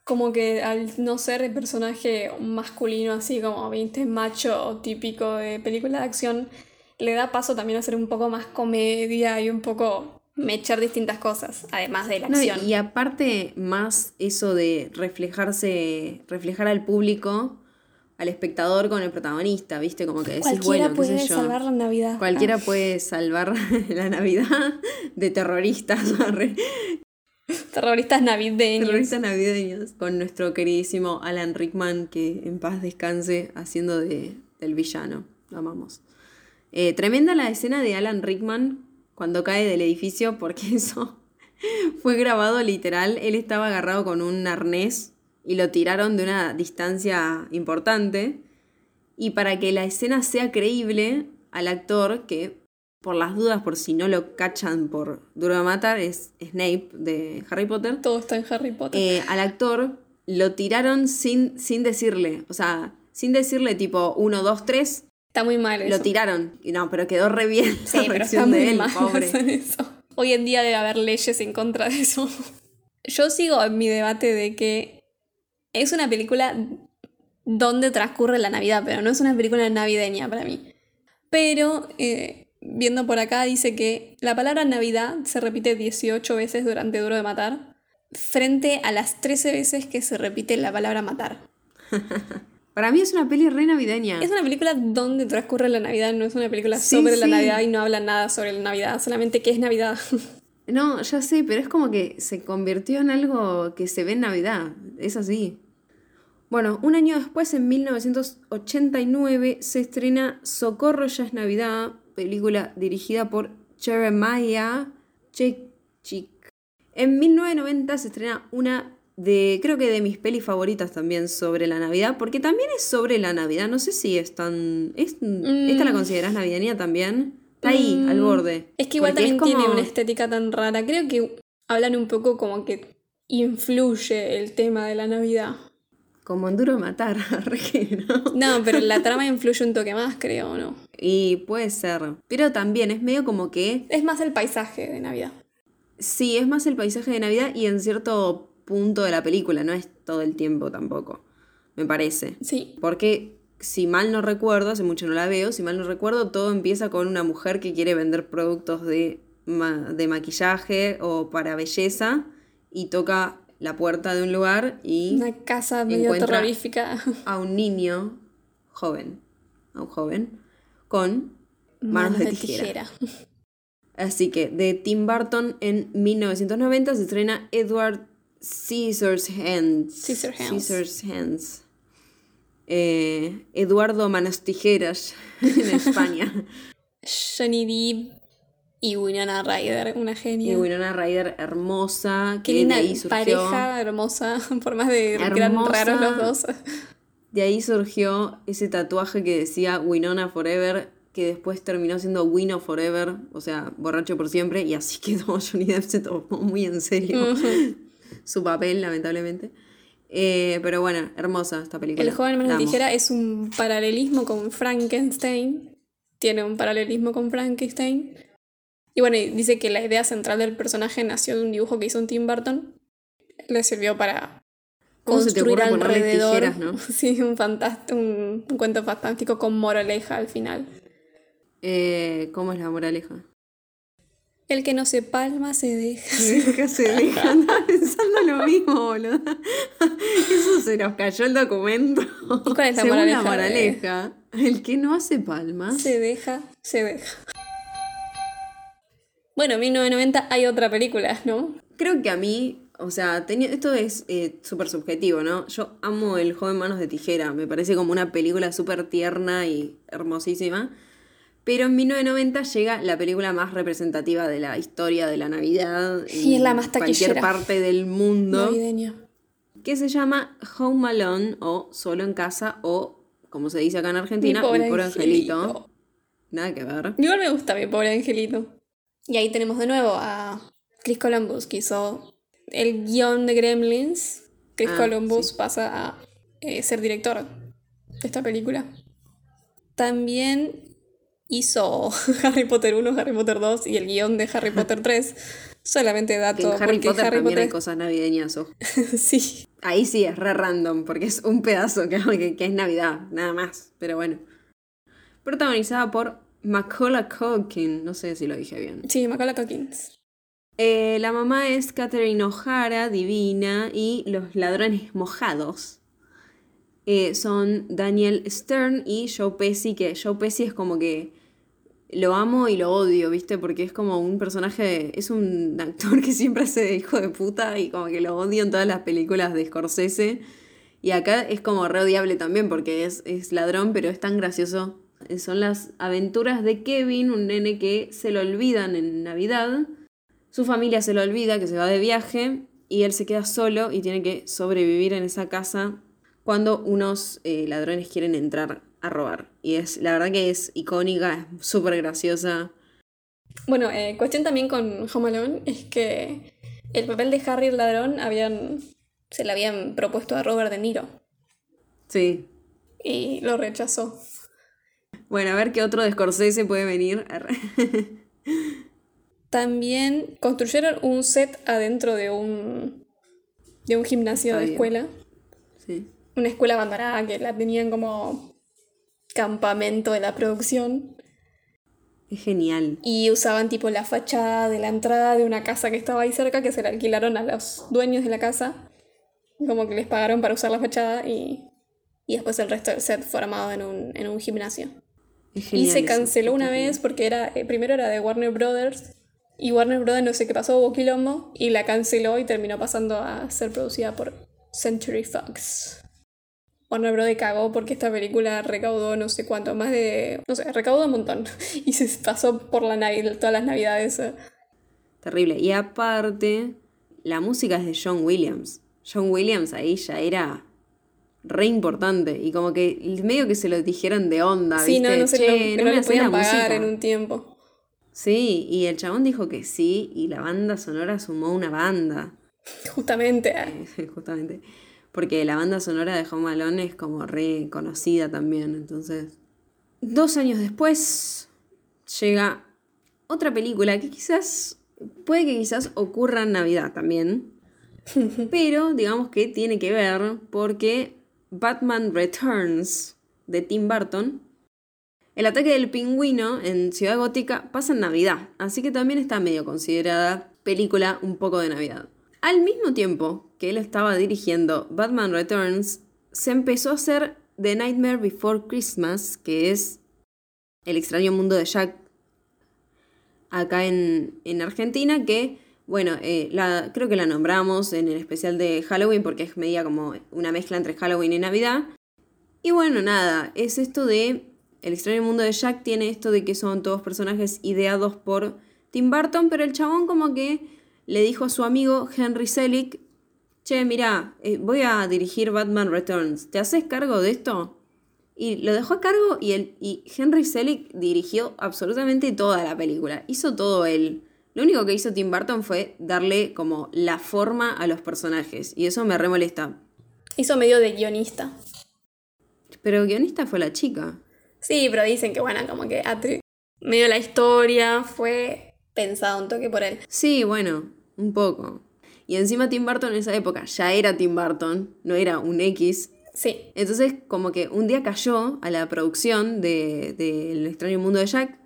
Speaker 1: Como que al no ser el personaje masculino, así como, viste, macho típico de película de acción, le da paso también a ser un poco más comedia y un poco mechar distintas cosas, además de la
Speaker 2: No, y-
Speaker 1: acción.
Speaker 2: y aparte más eso de reflejarse, reflejar al público, al espectador con el protagonista, ¿viste? Como que decís,
Speaker 1: Cualquiera
Speaker 2: bueno, qué
Speaker 1: puede
Speaker 2: sé yo.
Speaker 1: salvar la Navidad.
Speaker 2: Cualquiera
Speaker 1: Ah,
Speaker 2: puede salvar [LAUGHS] la Navidad de terroristas, [LAUGHS]
Speaker 1: terroristas navideños.
Speaker 2: terroristas navideños, con nuestro queridísimo Alan Rickman, que en paz descanse, haciendo de, del villano. Lo amamos. Eh, tremenda la escena de Alan Rickman cuando cae del edificio, porque [LAUGHS] eso Fue grabado literal, él estaba agarrado con un arnés y lo tiraron de una distancia importante. Y para que la escena sea creíble al actor, que por las dudas, por si no lo cachan por Duro de Matar, es Snape de Harry Potter,
Speaker 1: Todo está en Harry Potter.
Speaker 2: eh, al actor lo tiraron sin, sin decirle, o sea, sin decirle tipo 1, 2, 3,
Speaker 1: está muy mal eso.
Speaker 2: lo tiraron. Y no, pero quedó re bien
Speaker 1: Sí,
Speaker 2: la
Speaker 1: pero está muy
Speaker 2: de él,
Speaker 1: mal
Speaker 2: pobre. [LAUGHS]
Speaker 1: eso. Hoy en día debe haber leyes en contra de eso. [LAUGHS] Yo sigo en mi debate de que es una película donde transcurre la Navidad, pero no es una película navideña para mí. Pero eh, viendo por acá dice que la palabra Navidad se repite 18 veces durante Duro de Matar, frente a las 13 veces que se repite la palabra matar. [LAUGHS]
Speaker 2: Para mí es una peli re navideña.
Speaker 1: Es una película donde transcurre la Navidad, no es una película
Speaker 2: Sí,
Speaker 1: sobre la. Navidad y no habla nada sobre la Navidad, solamente que es Navidad. [LAUGHS]
Speaker 2: No, ya sé, pero es como que se convirtió en algo que se ve en Navidad. Es así. Bueno, un año después, en 1989, se estrena Socorro ya es Navidad, película dirigida por Jeremiah Chechik. En 1990 se estrena una de, creo que de mis pelis favoritas también sobre la Navidad, porque también es sobre la Navidad. No sé si es tan... Es, ¿Esta la consideras navideña también? Está ahí, al borde.
Speaker 1: Mm. Es que igual
Speaker 2: Porque
Speaker 1: también
Speaker 2: como-
Speaker 1: tiene una estética tan rara. Creo que hablan un poco como que influye el tema de la Navidad.
Speaker 2: Como en duro matar, [LAUGHS] ¿no?
Speaker 1: No, pero la trama influye un toque más, creo, ¿no?
Speaker 2: Y puede ser. Pero también es medio como que.
Speaker 1: Es más el paisaje de Navidad.
Speaker 2: Sí, es más el paisaje de Navidad y en cierto punto de la película, no es todo el tiempo tampoco. Me parece.
Speaker 1: Sí.
Speaker 2: Porque si mal no recuerdo, hace mucho no la veo, si mal no recuerdo, todo empieza con una mujer que quiere vender productos de, ma- de maquillaje o para belleza y toca la puerta de un lugar y
Speaker 1: Una casa medio terrorífica.
Speaker 2: a un niño joven, a un joven, con manos, de, tijera. Así que de Tim Burton en 1990 se estrena Edward Scissorhands.
Speaker 1: Scissorhands.
Speaker 2: Scissorhands. Eh, Eduardo Manos Tijeras en [LAUGHS] España.
Speaker 1: Johnny Depp y Winona Ryder, una
Speaker 2: y
Speaker 1: genia.
Speaker 2: Winona Ryder hermosa,
Speaker 1: Qué
Speaker 2: que de
Speaker 1: linda
Speaker 2: ahí surgió,
Speaker 1: pareja, hermosa, [LAUGHS] por más de que eran
Speaker 2: Hermosa.
Speaker 1: raros los dos.
Speaker 2: de ahí surgió ese tatuaje que decía Winona Forever, que después terminó siendo Wino Forever, o sea, borracho por siempre, y así quedó [LAUGHS] Johnny Depp se tomó muy en serio su papel, lamentablemente. Eh, pero bueno, hermosa esta película.
Speaker 1: El joven
Speaker 2: amo.
Speaker 1: tijera es un paralelismo con Frankenstein. Tiene un paralelismo con Frankenstein. Y bueno, dice que la idea central del personaje nació de un dibujo que hizo un Tim Burton. Le sirvió para
Speaker 2: ¿Cómo se te
Speaker 1: construir alrededor.
Speaker 2: tijeras, no? [LAUGHS]
Speaker 1: Sí, un, un, un cuento fantástico con moraleja al final.
Speaker 2: Eh, ¿Cómo es la moraleja?
Speaker 1: El que no se palma se deja.
Speaker 2: que se deja, andaba [LAUGHS] pensando lo mismo, boludo. Eso se nos cayó el documento.
Speaker 1: ¿Y cuál es la
Speaker 2: Según
Speaker 1: moraleja
Speaker 2: la
Speaker 1: de-
Speaker 2: moraleja, el que no hace palmas.
Speaker 1: Se deja, se deja. Bueno, en 1990 hay otra película, ¿no?
Speaker 2: Creo que a mí, o sea, tenía- esto es eh, súper subjetivo, ¿no? Yo amo El joven manos de tijera, me parece como una película súper tierna y hermosísima. Pero en 1990 llega la película más representativa de la historia de la Navidad.
Speaker 1: Y es la más
Speaker 2: en Cualquier
Speaker 1: taquillera.
Speaker 2: parte del mundo.
Speaker 1: Navideña.
Speaker 2: que se llama Home Alone o Solo en Casa o, como se dice acá en Argentina,
Speaker 1: Mi pobre
Speaker 2: Mi pobre angelito.
Speaker 1: angelito.
Speaker 2: Nada que ver.
Speaker 1: Igual me gusta mi pobre angelito. Y ahí tenemos de nuevo a Chris Columbus, que hizo el guion de Gremlins. Chris
Speaker 2: Ah,
Speaker 1: Columbus pasa a eh, ser director de esta película. También hizo [LAUGHS] Harry Potter 1, Harry Potter 2 y el guion de Harry Potter [LAUGHS] 3. Solamente
Speaker 2: Que
Speaker 1: dato,
Speaker 2: en Harry
Speaker 1: porque
Speaker 2: Potter
Speaker 1: Harry
Speaker 2: también hay cosas navideñas. ojo. [LAUGHS]
Speaker 1: sí,
Speaker 2: Ahí sí es re random, porque es un pedazo que, que- que es Navidad, nada más. Pero bueno. Protagonizada por Macaulay Culkin, no sé si lo dije bien.
Speaker 1: sí, Macaulay Culkins.
Speaker 2: Eh, la mamá es Catherine O'Hara, divina, y los ladrones mojados eh, son Daniel Stern y Joe Pesci, que Joe Pesci es como que lo amo y lo odio, ¿viste? Porque es como un personaje, es un [LAUGHS] actor que siempre hace de hijo de puta y como que lo odio en todas las películas de Scorsese. Y acá es como re odiable también porque es, es ladrón, pero es tan gracioso. Son las aventuras de Kevin, un nene que se lo olvidan en Navidad Su familia se lo olvida, que se va de viaje, y él se queda solo y tiene que sobrevivir en esa casa cuando unos eh, ladrones quieren entrar a robar. Y es, la verdad que es icónica, es súper graciosa.
Speaker 1: Bueno, eh, cuestión también con Home Alone es que el papel de Harry el ladrón habían, se le habían propuesto a Robert De Niro
Speaker 2: Sí.
Speaker 1: y lo rechazó.
Speaker 2: Bueno, a ver qué otro de Scorsese puede venir.
Speaker 1: También construyeron un set adentro de un, de un gimnasio de escuela.
Speaker 2: sí.
Speaker 1: Una escuela abandonada que la tenían como campamento de la producción.
Speaker 2: Es genial.
Speaker 1: Y usaban tipo la fachada de la entrada de una casa que estaba ahí cerca, que se la alquilaron a los dueños de la casa. Como que les pagaron para usar la fachada y, y después el resto del set fue armado en un, en un gimnasio.
Speaker 2: Es
Speaker 1: Y
Speaker 2: genial
Speaker 1: se canceló una vez porque era eh, primero era de Warner Brothers y Warner Brothers no sé qué pasó, hubo quilombo y la canceló y terminó pasando a ser producida por Century Fox. Warner Brothers cagó porque esta película recaudó no sé cuánto, más de... no sé, recaudó un montón [LAUGHS] y se pasó por la todas las navidades.
Speaker 2: Terrible. Y aparte, la música es de John Williams. John Williams ahí ya era re importante. Y como que medio que se lo dijeron de onda,
Speaker 1: Sí,
Speaker 2: ¿viste?
Speaker 1: no, no,
Speaker 2: Che,
Speaker 1: que
Speaker 2: ¿no
Speaker 1: no
Speaker 2: me la
Speaker 1: podían pagar
Speaker 2: música?
Speaker 1: en un tiempo.
Speaker 2: Sí, y el chabón dijo que sí, y la banda sonora sumó una banda.
Speaker 1: Justamente. eh. [LAUGHS]
Speaker 2: Justamente. Porque la banda sonora de Home Alone es como re conocida también. Entonces. Dos años después llega otra película que quizás. Puede que quizás ocurra en Navidad también. [LAUGHS] Pero digamos que tiene que ver porque Batman Returns de Tim Burton. El ataque del pingüino en Ciudad Gótica pasa en Navidad, así que también está medio considerada película un poco de Navidad. Al mismo tiempo que él estaba dirigiendo Batman Returns, se empezó a hacer The Nightmare Before Christmas, que es El extraño mundo de Jack acá en, en Argentina, que, bueno, eh, creo que la nombramos en el especial de Halloween porque es media como una mezcla entre Halloween y Navidad. Y bueno, nada, es esto de... El extraño mundo de Jack tiene esto de que son todos personajes ideados por Tim Burton, pero el chabón como que le dijo a su amigo Henry Selick, che, mira, eh, voy a dirigir Batman Returns, ¿te haces cargo de esto? Y lo dejó a cargo y, el, y Henry Selick dirigió absolutamente toda la película, hizo todo él. Lo único que hizo Tim Burton fue darle como la forma a los personajes, y eso me remolesta.
Speaker 1: Hizo medio de guionista.
Speaker 2: Pero guionista fue la chica.
Speaker 1: Sí, pero dicen que, bueno, como que medio la historia fue pensado un toque por él.
Speaker 2: Sí, bueno, un poco. Y encima Tim Burton en esa época ya era Tim Burton, no era un X.
Speaker 1: Sí,
Speaker 2: Entonces, como que un día cayó a la producción de, de El extraño mundo de Jack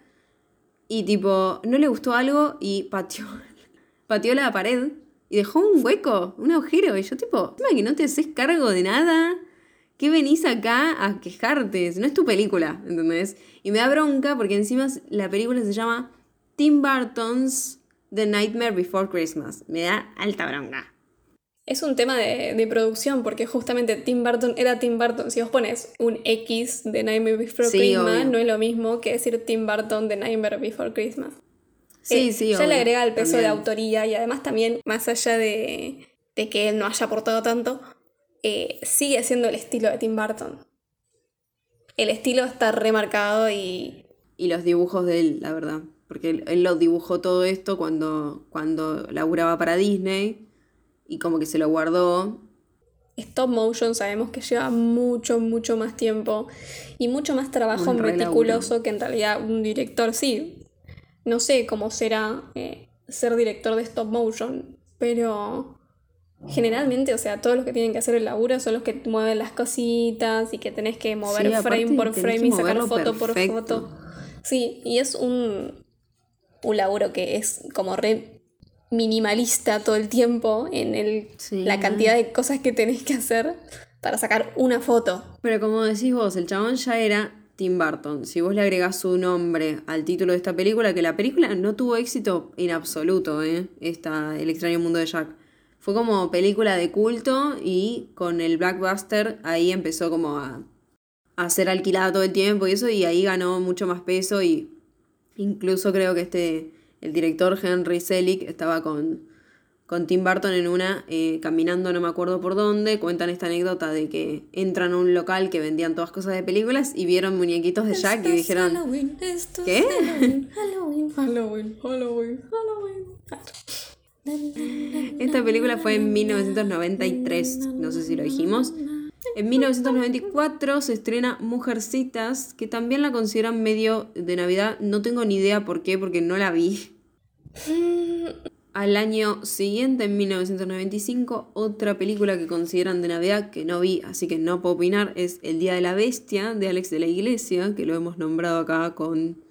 Speaker 2: y tipo, no le gustó algo y pateó, [LAUGHS] pateó la pared y dejó un hueco, un agujero. Y yo tipo, "Encima que no te haces cargo de nada, ¿qué venís acá a quejarte? No es tu película, ¿entendés? Y me da bronca porque encima la película se llama Tim Burton's The Nightmare Before Christmas. Me da alta bronca.
Speaker 1: es un tema de, de producción porque justamente Tim Burton era Tim Burton. Si vos pones un X de Nightmare Before
Speaker 2: Sí,
Speaker 1: Christmas,
Speaker 2: obvio.
Speaker 1: no es lo mismo que decir Tim Burton de Nightmare Before Christmas.
Speaker 2: Sí,
Speaker 1: Eh,
Speaker 2: sí,
Speaker 1: Ya le agrega el peso de autoría y además también, más allá de, de que él no haya aportado tanto, eh, sigue siendo el estilo de Tim Burton. El estilo está remarcado y
Speaker 2: Y los dibujos de él, la verdad. Porque él, él lo dibujó todo esto cuando, cuando laburaba para Disney. Y como que se lo guardó.
Speaker 1: stop motion sabemos que lleva mucho, mucho más tiempo y mucho más trabajo meticuloso que en realidad un director, sí. No sé cómo será eh, ser director de stop motion, pero generalmente, o sea, todos los que tienen que hacer el laburo son los que mueven las cositas y que tenés que mover
Speaker 2: Sí,
Speaker 1: frame por frame y sacar foto por foto. Sí, y es un, un laburo que es como re minimalista todo el tiempo en el,
Speaker 2: Sí.
Speaker 1: la cantidad de cosas que tenés que hacer para sacar una foto.
Speaker 2: Pero como decís vos, el chabón ya era Tim Burton. Si vos le agregás su nombre al título de esta película, que la película no tuvo éxito en absoluto, ¿eh? Esta, El extraño mundo de Jack. Fue como película de culto y con el Blackbuster ahí empezó como a, a ser alquilada todo el tiempo y eso, y ahí ganó mucho más peso y incluso creo que este el director Henry Selick estaba con, con Tim Burton en una, eh, caminando no me acuerdo por dónde, cuentan esta anécdota de que entran a un local que vendían todas cosas de películas y vieron muñequitos de Jack y
Speaker 1: Esto
Speaker 2: dijeron,
Speaker 1: Halloween, esto es
Speaker 2: ¿Qué?
Speaker 1: Halloween, [LAUGHS] Halloween, Halloween, Halloween, Halloween.
Speaker 2: Esta película fue en 1993, no sé si lo dijimos. En 1994 se estrena Mujercitas, que también la consideran medio de Navidad. No tengo ni idea por qué, porque no la vi. Al año siguiente, en 1995, otra película que consideran de Navidad que no vi, así que no puedo opinar, es El Día de la Bestia de Alex de la Iglesia, que lo hemos nombrado acá con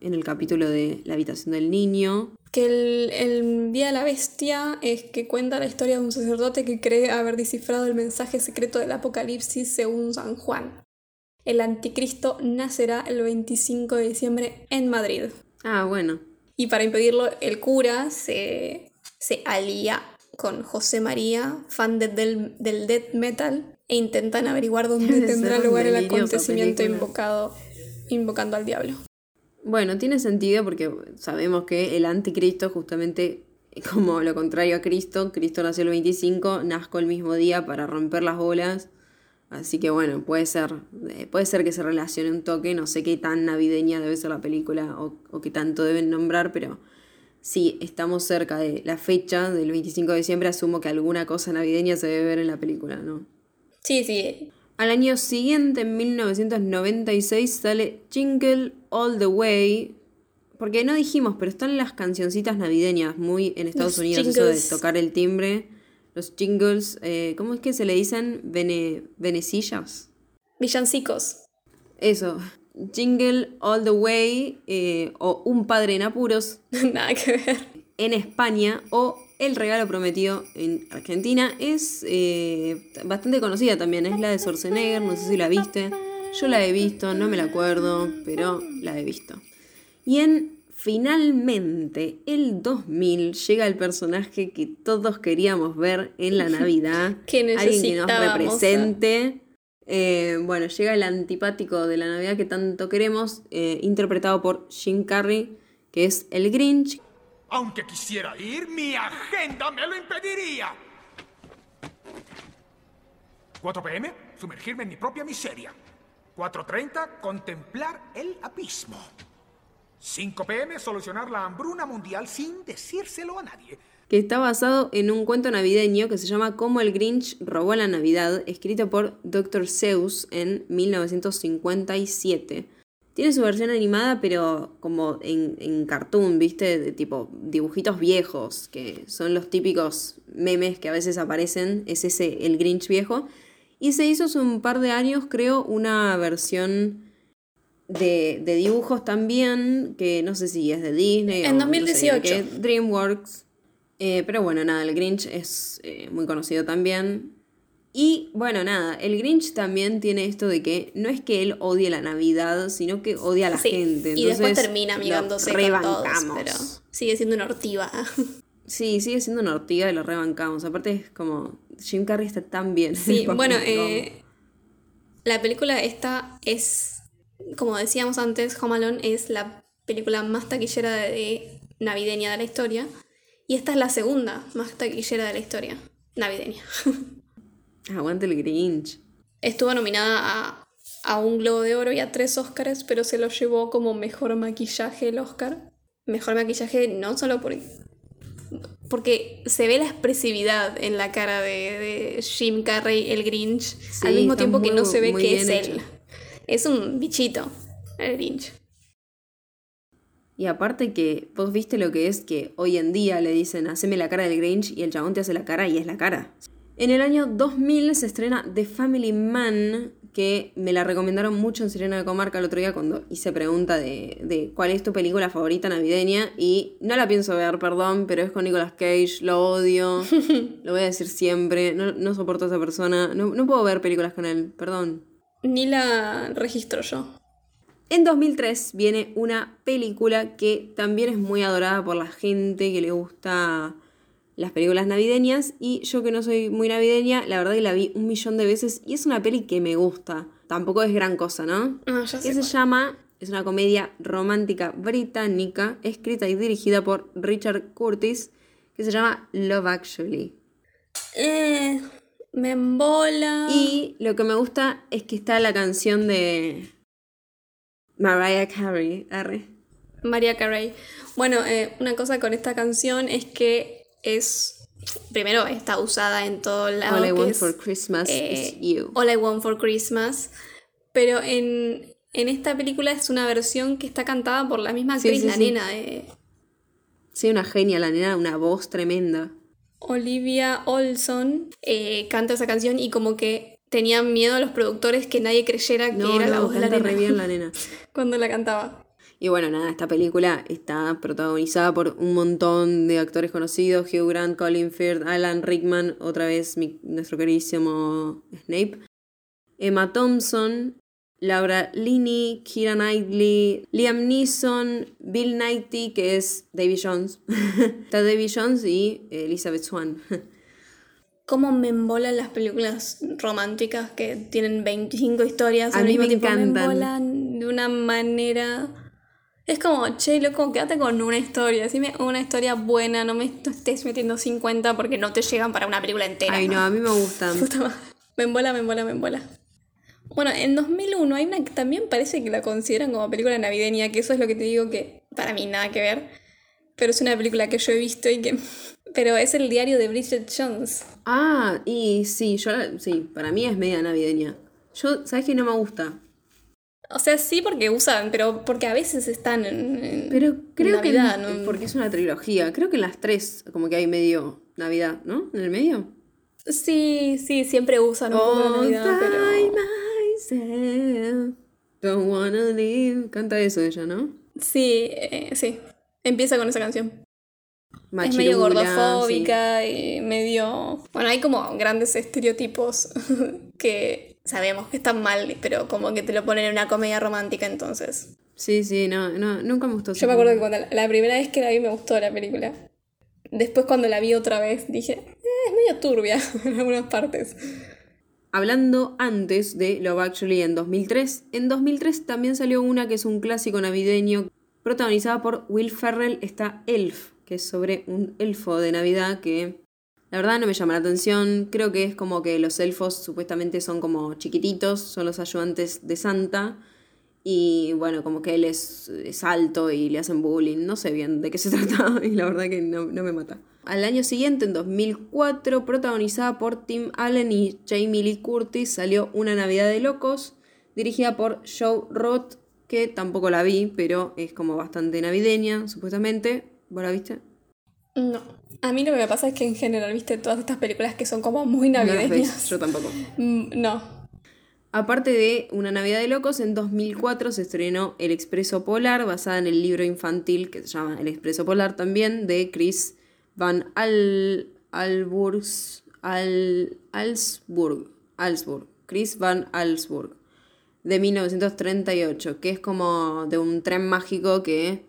Speaker 2: en el capítulo de La habitación del niño.
Speaker 1: Que el, el Día de la Bestia es que cuenta la historia de un sacerdote que cree haber descifrado el mensaje secreto del Apocalipsis según San Juan. El anticristo nacerá el 25 de diciembre en Madrid.
Speaker 2: Ah, bueno.
Speaker 1: Y para impedirlo, el cura se, se alía con José María, fan de- del, del death metal, e intentan averiguar dónde [LAUGHS] tendrá lugar el acontecimiento invocado, invocando al diablo.
Speaker 2: Bueno, tiene sentido porque sabemos que el anticristo justamente como lo contrario a Cristo. Cristo nació el 25, nazco el mismo día para romper las bolas. Así que bueno, puede ser, eh, puede ser que se relacione un toque, no sé qué tan navideña debe ser la película o, o qué tanto deben nombrar, pero si estamos cerca de la fecha del 25 de diciembre, asumo que alguna cosa navideña se debe ver en la película, ¿no?
Speaker 1: Sí, sí.
Speaker 2: Al año siguiente, en 1996, sale Jingle All the Way. Porque no dijimos, pero están las cancioncitas navideñas, muy en Estados
Speaker 1: Los
Speaker 2: Unidos, eso de tocar el timbre. Los jingles, eh, ¿cómo es que se le dicen? Vene, venecillas.
Speaker 1: Villancicos.
Speaker 2: Eso. Jingle All the Way eh, o Un Padre en Apuros [LAUGHS]
Speaker 1: Nada que ver.
Speaker 2: en España o El Regalo Prometido en Argentina. Es eh, bastante conocida también, es la de Schwarzenegger, no sé si la viste. Yo la he visto, no me la acuerdo, pero la he visto. Y en finalmente el 2000 llega el personaje que todos queríamos ver en la Navidad. [LAUGHS]
Speaker 1: Que
Speaker 2: Alguien que nos
Speaker 1: necesitábamos,
Speaker 2: represente. Eh, bueno, llega el antipático de la Navidad que tanto queremos, eh, interpretado por Jim Carrey, que es el Grinch,
Speaker 4: Aunque quisiera ir, mi agenda me lo impediría. 4 pm, sumergirme en mi propia miseria. 4.30, contemplar el abismo. 5 pm, solucionar la hambruna mundial sin decírselo a nadie.
Speaker 2: que está basado en un cuento navideño que se llama Cómo el Grinch robó la Navidad, escrito por Dr. Seuss en 1957. Tiene su versión animada, pero como en, en cartoon, ¿viste? De tipo dibujitos viejos, que son los típicos memes que a veces aparecen. Es ese, el Grinch viejo. Y se hizo hace un par de años, creo, una versión de, de dibujos también, que no sé si es de Disney
Speaker 1: En
Speaker 2: o no sé
Speaker 1: 2018.
Speaker 2: qué, DreamWorks. Eh, pero bueno, nada, el Grinch es eh, muy conocido también. Y bueno, nada, el Grinch también tiene esto de que no es que él odie la Navidad, sino que odia a la
Speaker 1: Sí,
Speaker 2: gente.
Speaker 1: y después
Speaker 2: Entonces,
Speaker 1: termina amigándose con todos,
Speaker 2: rebancamos.
Speaker 1: pero sigue siendo una ortiva. [LAUGHS]
Speaker 2: Sí, sigue siendo una ortiga y lo rebancamos. Aparte es como, Jim Carrey está tan bien. en
Speaker 1: Sí, [LAUGHS] bueno, eh, la película esta es, como decíamos antes, Home Alone es la película más taquillera de navideña de la historia. Y esta es la segunda más taquillera de la historia navideña. [LAUGHS]
Speaker 2: Aguante el Grinch.
Speaker 1: Estuvo nominada a, a un Globo de Oro y a tres Oscars, pero se lo llevó como mejor maquillaje el Oscar. Mejor maquillaje no solo por, porque se ve la expresividad en la cara de, de Jim Carrey, el Grinch, al mismo tiempo que no se ve que es él. Es un bichito, el Grinch.
Speaker 2: Y aparte que vos viste lo que es que hoy en día le dicen, haceme la cara del Grinch y el chabón te hace la cara y es la cara. En el año 2000 se estrena The Family Man, que me la recomendaron mucho en Sirena de Comarca el otro día cuando hice pregunta de, de cuál es tu película favorita navideña y no la pienso ver, perdón, pero es con Nicolas Cage, lo odio, [LAUGHS] lo voy a decir siempre, no, no soporto a esa persona, no, no puedo ver películas con él, perdón.
Speaker 1: Ni la registro yo.
Speaker 2: En 2003 viene una película que también es muy adorada por la gente que le gusta las películas navideñas y yo que no soy muy navideña, la verdad que la vi un millón de veces y es una peli que me gusta. Tampoco es gran cosa, ¿no?
Speaker 1: Ah, ya sé
Speaker 2: que se
Speaker 1: cuál.
Speaker 2: llama es una comedia romántica británica escrita y dirigida por Richard Curtis que se llama Love Actually.
Speaker 1: Eh, me embola.
Speaker 2: Y lo que me gusta es que está la canción de Mariah Carey. arre.
Speaker 1: María Carey. Bueno, eh, una cosa con esta canción es que es. Primero, está usada en todo lado.
Speaker 2: All I want
Speaker 1: es,
Speaker 2: for Christmas
Speaker 1: eh,
Speaker 2: is you.
Speaker 1: All I Want for Christmas. Pero en, en esta película es una versión que está cantada por la misma actriz,
Speaker 2: sí,
Speaker 1: la
Speaker 2: sí.
Speaker 1: nena de
Speaker 2: Sí, una genia, la nena, una voz tremenda.
Speaker 1: Olivia Olson. eh, canta esa canción y como que tenían miedo a los productores que nadie creyera que
Speaker 2: No,
Speaker 1: era
Speaker 2: no,
Speaker 1: la voz de la
Speaker 2: canta
Speaker 1: nena.
Speaker 2: re bien la [LAUGHS] nena.
Speaker 1: cuando la cantaba.
Speaker 2: Y bueno, nada, esta película está protagonizada por un montón de actores conocidos: Hugh Grant, Colin Firth, Alan Rickman, otra vez mi- nuestro queridísimo Snape, Emma Thompson, Laura Linney, Keira Knightley, Liam Neeson, Bill Nighy, que es Davy Jones, [LAUGHS] está Davy Jones y Elizabeth Swann.
Speaker 1: Cómo me embolan las películas románticas que tienen 25 historias.
Speaker 2: A
Speaker 1: al
Speaker 2: mí
Speaker 1: mismo
Speaker 2: me
Speaker 1: tiempo.
Speaker 2: encantan.
Speaker 1: Me embolan de una manera. Es como, che, loco, quédate con una historia. Decime una historia buena, no me no estés metiendo 50 porque no te llegan para una película entera.
Speaker 2: Ay, no, a mí me gustan. [LAUGHS]
Speaker 1: Me embola, me embola, me embola. Bueno, en 2001 hay una que también parece que la consideran como película navideña, que eso es lo que te digo que para mí nada que ver. Pero es una película que yo he visto y que... [LAUGHS] Pero es el diario de Bridget Jones.
Speaker 2: Ah, y sí, yo sí, para mí es media navideña. Yo, ¿sabes qué no me gusta?
Speaker 1: O sea, sí porque usan, pero porque a veces están en, en
Speaker 2: Pero creo que
Speaker 1: Navidad,
Speaker 2: en-
Speaker 1: ¿no?
Speaker 2: porque es una trilogía, creo que en las tres como que hay medio Navidad, ¿no? En el medio.
Speaker 1: Sí, sí, siempre usan un poco la Navidad, pero...
Speaker 2: don't wanna leave. Canta eso ella, ¿no?
Speaker 1: Sí, eh, sí. Empieza con esa canción. Es medio
Speaker 2: sí.
Speaker 1: gordofóbica y medio... Bueno, hay como grandes estereotipos [LAUGHS] que sabemos que están mal, pero como que te lo ponen en una comedia romántica entonces.
Speaker 2: Sí, sí, no, no, nunca me gustó.
Speaker 1: Yo me acuerdo que cuando la, la primera vez que la vi me gustó la película. Después cuando la vi otra vez dije, "Eh, es medio turbia [LAUGHS] en algunas partes.
Speaker 2: Hablando antes de Love Actually en 2003, en 2003 también salió una que es un clásico navideño protagonizada por Will Ferrell, está Elf, que es sobre un elfo de Navidad que la verdad no me llama la atención, creo que es como que los elfos supuestamente son como chiquititos, son los ayudantes de Santa y bueno, como que él es, es alto y le hacen bullying, no sé bien de qué se [LAUGHS] trata y la verdad que no, no me mata. Al año siguiente, en 2004, protagonizada por Tim Allen y Jamie Lee Curtis, salió Una Navidad de Locos, dirigida por Joe Roth, que tampoco la vi, pero es como bastante navideña, supuestamente. ¿Vos la viste?
Speaker 1: No. A mí lo que me pasa es que en general, viste, todas estas películas que son como muy
Speaker 2: No
Speaker 1: navideñas.
Speaker 2: yo tampoco. [LAUGHS]
Speaker 1: Mm, No.
Speaker 2: Aparte de Una Navidad de Locos, en 2004 se estrenó El Expreso Polar, basada en el libro infantil que se llama El Expreso Polar también, de Chris Van Al, Alburgs, Al, Alsburg, Alsburg, Chris Van Alsburg, de 1938, que es como de un tren mágico que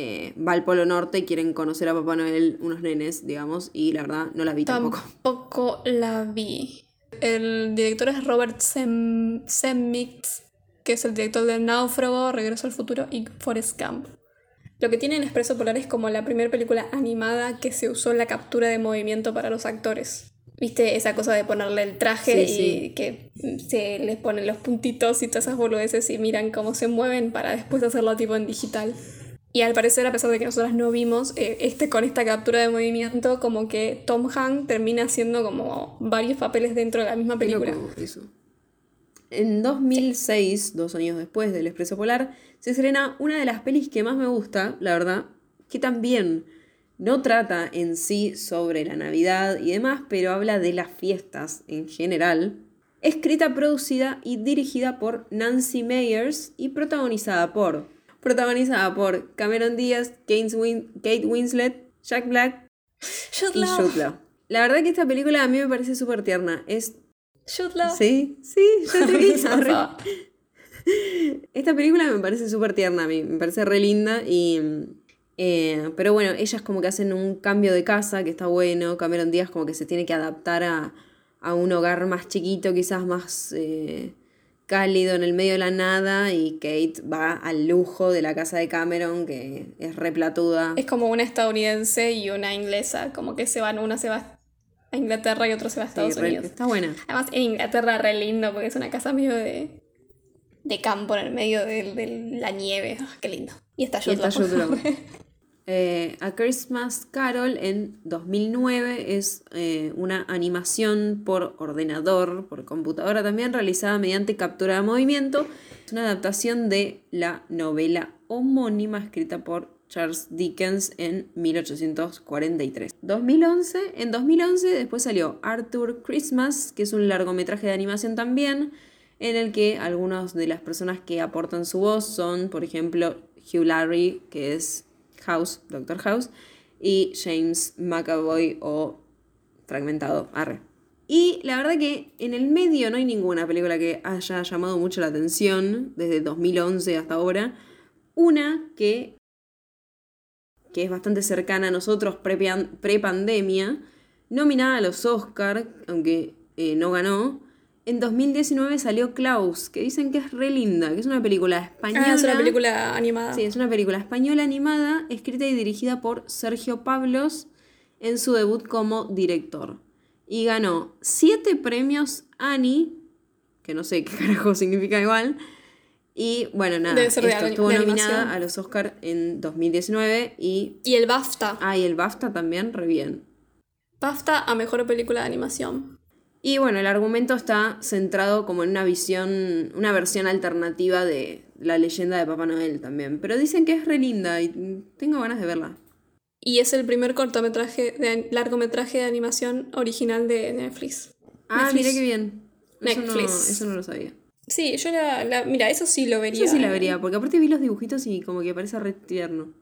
Speaker 2: eh, va al Polo Norte y quieren conocer a Papá Noel unos nenes, digamos, y la verdad no la vi tampoco.
Speaker 1: Tampoco la vi. El director es Robert Sem Zemeckis, que es el director de Náufrago, Regreso al Futuro y Forrest Gump. Lo que tiene en Expreso Polar es como la primera película animada que se usó la captura de movimiento para los actores. ¿Viste esa cosa de ponerle el traje
Speaker 2: Sí,
Speaker 1: y
Speaker 2: sí.
Speaker 1: que se les ponen los puntitos y todas esas boludeces y miran cómo se mueven para después hacerlo tipo en digital? Y al parecer, a pesar de que nosotras no vimos, eh, este con esta captura de movimiento, como que Tom Hanks termina haciendo como varios papeles dentro de la misma película.
Speaker 2: eso. En 2006, dos años después del Expreso Polar, se estrena una de las pelis que más me gusta, la verdad, que también no trata en sí sobre la Navidad y demás, pero habla de las fiestas en general. Escrita, producida y dirigida por Nancy Meyers y protagonizada por protagonizada por Cameron Díaz, Kate, Win- Kate Winslet, Jack Black
Speaker 1: Shoot
Speaker 2: y. Jude Law. La verdad que esta película a mí me parece súper tierna. Es
Speaker 1: Law.
Speaker 2: Sí, sí, yo te [LAUGHS] vi. Esta película me parece súper tierna a mí, me parece re linda y... eh, pero bueno, ellas como que hacen un cambio de casa que está bueno, Cameron Díaz como que se tiene que adaptar a, a un hogar más chiquito, quizás más... eh, cálido en el medio de la nada y Kate va al lujo de la casa de Cameron, que es replatuda.
Speaker 1: Es como una estadounidense y una inglesa, como que se van, una se va a Inglaterra y otro se va a Estados
Speaker 2: Sí, re-
Speaker 1: Unidos.
Speaker 2: está buena.
Speaker 1: Además, en Inglaterra re lindo porque es una casa medio de, de campo en el medio de, de la nieve. Ah, qué lindo. Y está
Speaker 2: Y está. [LAUGHS] Eh, A Christmas Carol en 2009 es eh, una animación por ordenador, por computadora también, realizada mediante captura de movimiento. Es una adaptación de la novela homónima escrita por Charles Dickens en 1843. 2011, en 2011 después salió Arthur Christmas, que es un largometraje de animación también, en el que algunas de las personas que aportan su voz son, por ejemplo, Hugh Laurie, que es House, Doctor House, y James McAvoy o Fragmentado, arre. Y la verdad que en el medio no hay ninguna película que haya llamado mucho la atención desde 2011 hasta ahora. Una que, que es bastante cercana a nosotros pre- pre-pandemia, nominada a los Oscar, aunque eh, no ganó. En 2019 salió Klaus, que dicen que es re linda, que es una película española.
Speaker 1: Ah, es una película animada.
Speaker 2: Sí, es una película española animada, escrita y dirigida por Sergio Pablos en su debut como director. Y ganó siete premios Annie, que no sé qué [LAUGHS] carajo significa igual. Y bueno, nada,
Speaker 1: Debe ser de
Speaker 2: esto
Speaker 1: ani-
Speaker 2: estuvo
Speaker 1: de
Speaker 2: nominada a los Oscar en 2019 y...
Speaker 1: Y el BAFTA.
Speaker 2: Ah, y el BAFTA también, re bien.
Speaker 1: BAFTA a mejor película de animación.
Speaker 2: Y bueno, el argumento está centrado como en una visión, una versión alternativa de la leyenda de Papá Noel también. Pero dicen que es re linda y tengo ganas de verla.
Speaker 1: Y es el primer cortometraje, de, largometraje de animación original de Netflix.
Speaker 2: Ah,
Speaker 1: Netflix.
Speaker 2: mira qué bien. Eso no,
Speaker 1: Netflix.
Speaker 2: eso no lo sabía.
Speaker 1: Sí, yo la, la- Mira, eso sí lo vería.
Speaker 2: Eso sí la vería, porque aparte vi los dibujitos y como que parece re tierno.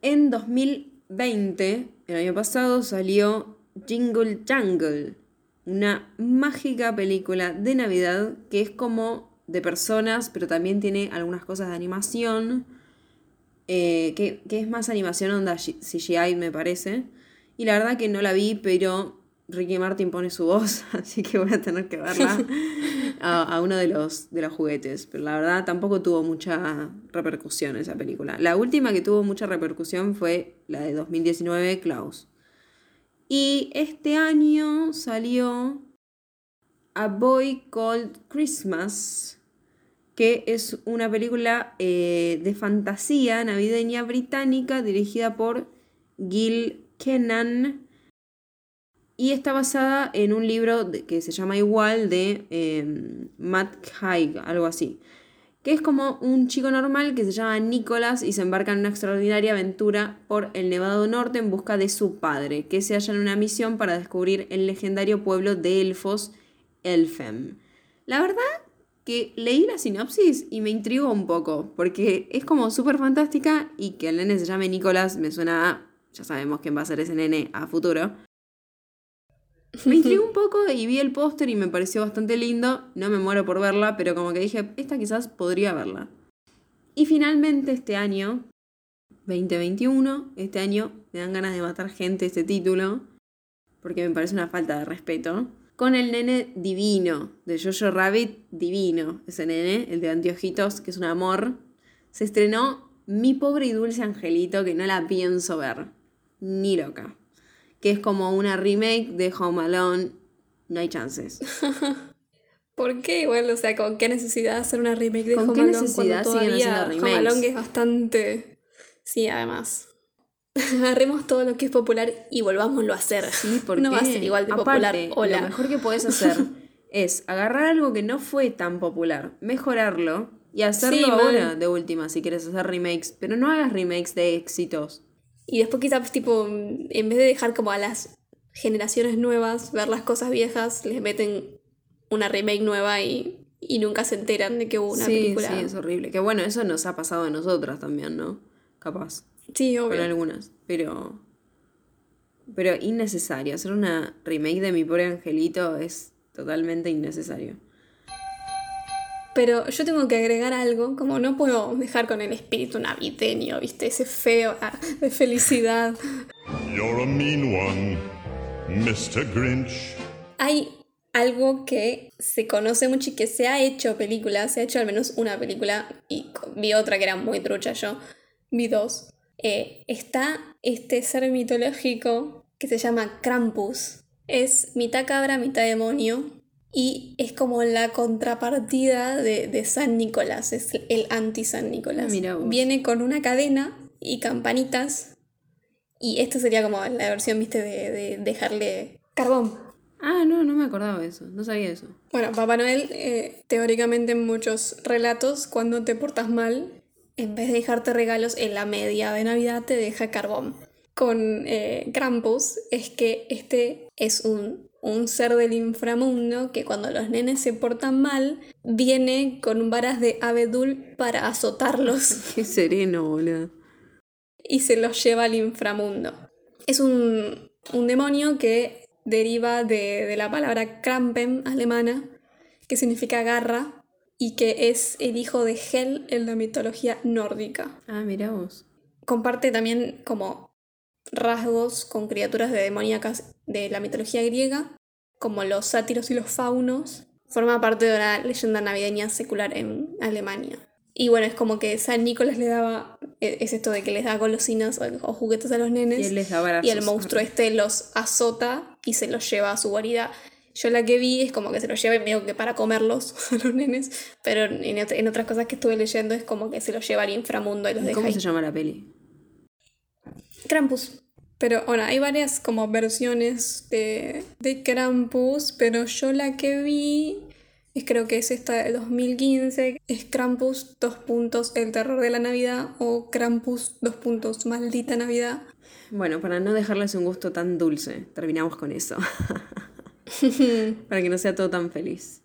Speaker 2: En 2020, el año pasado, salió Jingle Jangle, una mágica película de Navidad que es como de personas, pero también tiene algunas cosas de animación, eh, que, que es más animación onda CGI me parece. Y la verdad que no la vi, pero Ricky Martin pone su voz, [LAUGHS] así que voy a tener que verla [LAUGHS] a, a uno de los, de los juguetes. Pero la verdad tampoco tuvo mucha repercusión esa película. La última que tuvo mucha repercusión fue la de 2019, Klaus. Y este año salió A Boy Called Christmas, que es una película eh, de fantasía navideña británica dirigida por Gil Kennan y está basada en un libro que se llama igual de eh, Matt Haig, algo así. Que es como un chico normal que se llama Nicholas y se embarca en una extraordinaria aventura por el Nevado Norte en busca de su padre, que se halla en una misión para descubrir el legendario pueblo de elfos, Elfhem. La verdad que leí la sinopsis y me intrigó un poco, porque es como súper fantástica y que el nene se llame Nicholas me suena a, ya sabemos quién va a ser ese nene a futuro. Me [LAUGHS] intrigó un poco y vi el póster y me pareció bastante lindo. No me muero por verla, pero como que dije, esta quizás podría verla. Y finalmente este año, 2021, este año me dan ganas de matar gente este título, porque me parece una falta de respeto. Con el nene divino, de Jojo Rabbit, divino, ese nene, el de anteojitos, que es un amor. Se estrenó Mi pobre y dulce angelito, que no la pienso ver, ni loca que es como una remake de Home Alone. No hay chances. [LAUGHS]
Speaker 1: ¿Por qué? Igual, o sea, ¿con qué necesidad hacer una remake de
Speaker 2: ¿Con
Speaker 1: Home
Speaker 2: qué
Speaker 1: Alone
Speaker 2: necesidad
Speaker 1: cuando
Speaker 2: siguen
Speaker 1: todavía
Speaker 2: haciendo
Speaker 1: Home? Alone que es bastante... Sí, además. [LAUGHS] Agarremos todo lo que es popular y volvámoslo a hacer.
Speaker 2: Sí, porque
Speaker 1: no va a ser igual de
Speaker 2: aparte,
Speaker 1: popular. Hola.
Speaker 2: Lo mejor que podés [LAUGHS] hacer es agarrar algo que no fue tan popular, mejorarlo y hacerlo
Speaker 1: Sí,
Speaker 2: ahora de última si quieres hacer remakes, pero no hagas remakes de éxitos.
Speaker 1: Y después quizás, tipo, en vez de dejar como a las generaciones nuevas ver las cosas viejas, les meten una remake nueva y, y nunca se enteran de que hubo una
Speaker 2: sí,
Speaker 1: película.
Speaker 2: sí, es horrible. Que bueno, eso nos ha pasado a nosotras también, ¿no? Capaz.
Speaker 1: Sí,
Speaker 2: Con
Speaker 1: obvio.
Speaker 2: algunas. Pero. Pero innecesario. Hacer una remake de Mi Pobre Angelito es totalmente innecesario.
Speaker 1: Pero yo tengo que agregar algo, como no puedo dejar con el espíritu navideño, ¿viste? Ese feo ah, de felicidad.
Speaker 5: You're a mean one, Mr. Grinch.
Speaker 1: Hay algo que se conoce mucho y que se ha hecho película, se ha hecho al menos una película y vi otra que era muy trucha yo, vi dos. Eh, está este ser mitológico que se llama Krampus. Es mitad cabra, mitad demonio y es como la contrapartida de, de San Nicolás, es el anti-San Nicolás.
Speaker 2: Ah, vos.
Speaker 1: Viene con una cadena y campanitas y esta sería como la versión, viste, de, de dejarle carbón.
Speaker 2: Ah, no, no me acordaba de eso. No sabía eso.
Speaker 1: Bueno, Papá Noel, eh, teóricamente en muchos relatos, cuando te portas mal, en vez de dejarte regalos en la media de Navidad, te deja carbón. Con eh, Krampus es que este es un, un ser del inframundo que cuando los nenes se portan mal, viene con varas de abedul para azotarlos [LAUGHS]
Speaker 2: Qué sereno, boludo.
Speaker 1: y se los lleva al inframundo. Es un, un demonio que deriva de, de la palabra Krampen alemana, que significa garra, y que es el hijo de Hel en la mitología nórdica.
Speaker 2: Ah, mirá vos.
Speaker 1: Comparte también como rasgos con criaturas de demoníacas de la mitología griega, como los sátiros y los faunos. Forma parte de una leyenda navideña secular en Alemania. Y bueno, es como que San Nicolás le daba, e- es esto de que les da golosinas o, juguetes a los nenes.
Speaker 2: Y él les da.
Speaker 1: Y el monstruo este los azota y se los lleva a su guarida. Yo la que vi es como que se los lleva y medio que para comerlos [LAUGHS] a los nenes, pero en, en otras cosas que estuve leyendo es como que se los lleva al inframundo y los
Speaker 2: ¿Y
Speaker 1: deja
Speaker 2: ¿Cómo
Speaker 1: ahí.
Speaker 2: se llama la peli?
Speaker 1: Krampus. Pero bueno, hay varias como versiones de, de Krampus, pero yo la que vi es creo que es esta de 2015, es Krampus, dos puntos, el terror de la Navidad, o Krampus, dos puntos, maldita Navidad.
Speaker 2: Bueno, para no dejarles un gusto tan dulce, terminamos con eso. [LAUGHS] para que no sea todo tan feliz.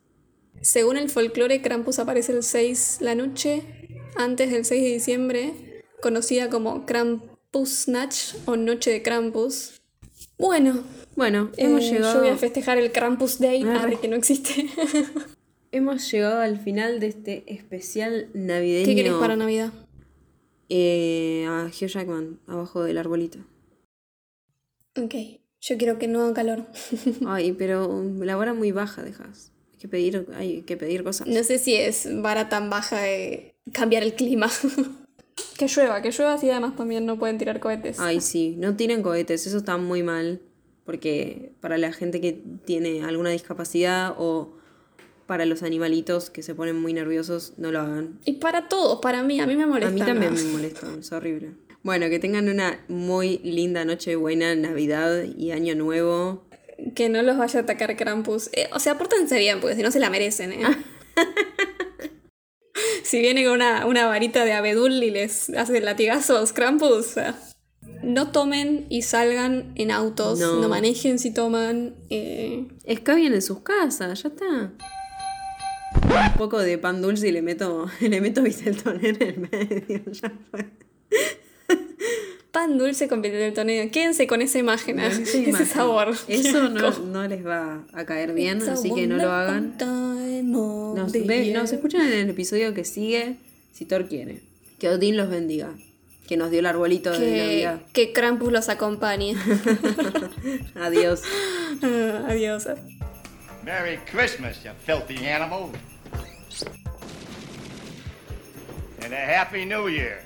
Speaker 1: Según el folclore, Krampus aparece el 6 la noche, antes del 6 de diciembre, conocida como Krampusnacht o Noche de Krampus. Bueno,
Speaker 2: Bueno,
Speaker 1: eh,
Speaker 2: hemos
Speaker 1: yo
Speaker 2: llegado.
Speaker 1: voy a festejar el Krampus Day,
Speaker 2: Ah,
Speaker 1: que no existe. [LAUGHS]
Speaker 2: Hemos llegado al final de este especial navideño.
Speaker 1: ¿Qué querés para Navidad?
Speaker 2: Eh, a Hugh Jackman, abajo del arbolito.
Speaker 1: Ok, yo quiero que no haga calor. [LAUGHS]
Speaker 2: Ay, pero um, la vara muy baja dejas. Hay que pedir, hay que pedir cosas.
Speaker 1: No sé si es vara tan baja de cambiar el clima. [LAUGHS] que llueva, que llueva así además también no pueden tirar cohetes.
Speaker 2: Ay, [LAUGHS] sí, no tiren cohetes, eso está muy mal. Porque para la gente que tiene alguna discapacidad o para los animalitos que se ponen muy nerviosos, no lo hagan.
Speaker 1: Y para todos, para mí, a mí me
Speaker 2: A
Speaker 1: molesta.
Speaker 2: mí también me molesta, es horrible. Bueno, que tengan una muy linda noche buena, Navidad y Año Nuevo.
Speaker 1: Que no los vaya a atacar Krampus. Eh, o sea, pórtense bien, porque si no se la merecen, ¿eh? [LAUGHS] [LAUGHS] si viene con una, una varita de abedul y les hace latigazos Krampus, no tomen y salgan en autos,
Speaker 2: No.
Speaker 1: no, manejen si toman. eh,
Speaker 2: Escabien en sus casas, ya está. Un poco de pan dulce y le meto, [LAUGHS] le meto en el medio, [LAUGHS] ya fue.
Speaker 1: Pan dulce con del toneo. Quédense con esa imagen, ¿eh?
Speaker 2: Esa [LAUGHS]
Speaker 1: ese
Speaker 2: imagen.
Speaker 1: sabor.
Speaker 2: Eso no, no les va a caer bien,
Speaker 1: It's
Speaker 2: así que no lo hagan. Nos, ve- nos escuchan en el episodio que sigue, si Thor quiere. Que Odín los bendiga. Que nos dio el arbolito de
Speaker 1: que,
Speaker 2: Navidad.
Speaker 1: que Krampus los acompañe. [LAUGHS]
Speaker 2: Adiós. [LAUGHS]
Speaker 1: Adiós.
Speaker 5: Merry Christmas, you filthy animal. And a Happy New Year.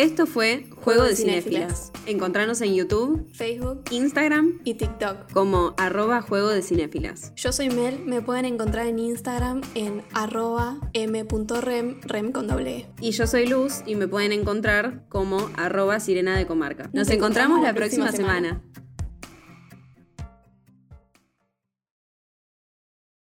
Speaker 2: Esto fue Juego
Speaker 1: de
Speaker 2: Cinéfilas. Encontranos en YouTube,
Speaker 1: Facebook
Speaker 2: Instagram
Speaker 1: y TikTok.
Speaker 2: como arroba Juego de Cinéfilas.
Speaker 1: Yo soy Mel, me pueden encontrar en Instagram en arroba m.rem, rem con doble E.
Speaker 2: Y yo soy Luz y me pueden encontrar como arroba Sirena de Comarca. Nos,
Speaker 1: Nos
Speaker 2: encontramos
Speaker 1: encontramos
Speaker 2: la
Speaker 1: la
Speaker 2: próxima,
Speaker 1: próxima
Speaker 2: semana.
Speaker 1: semana.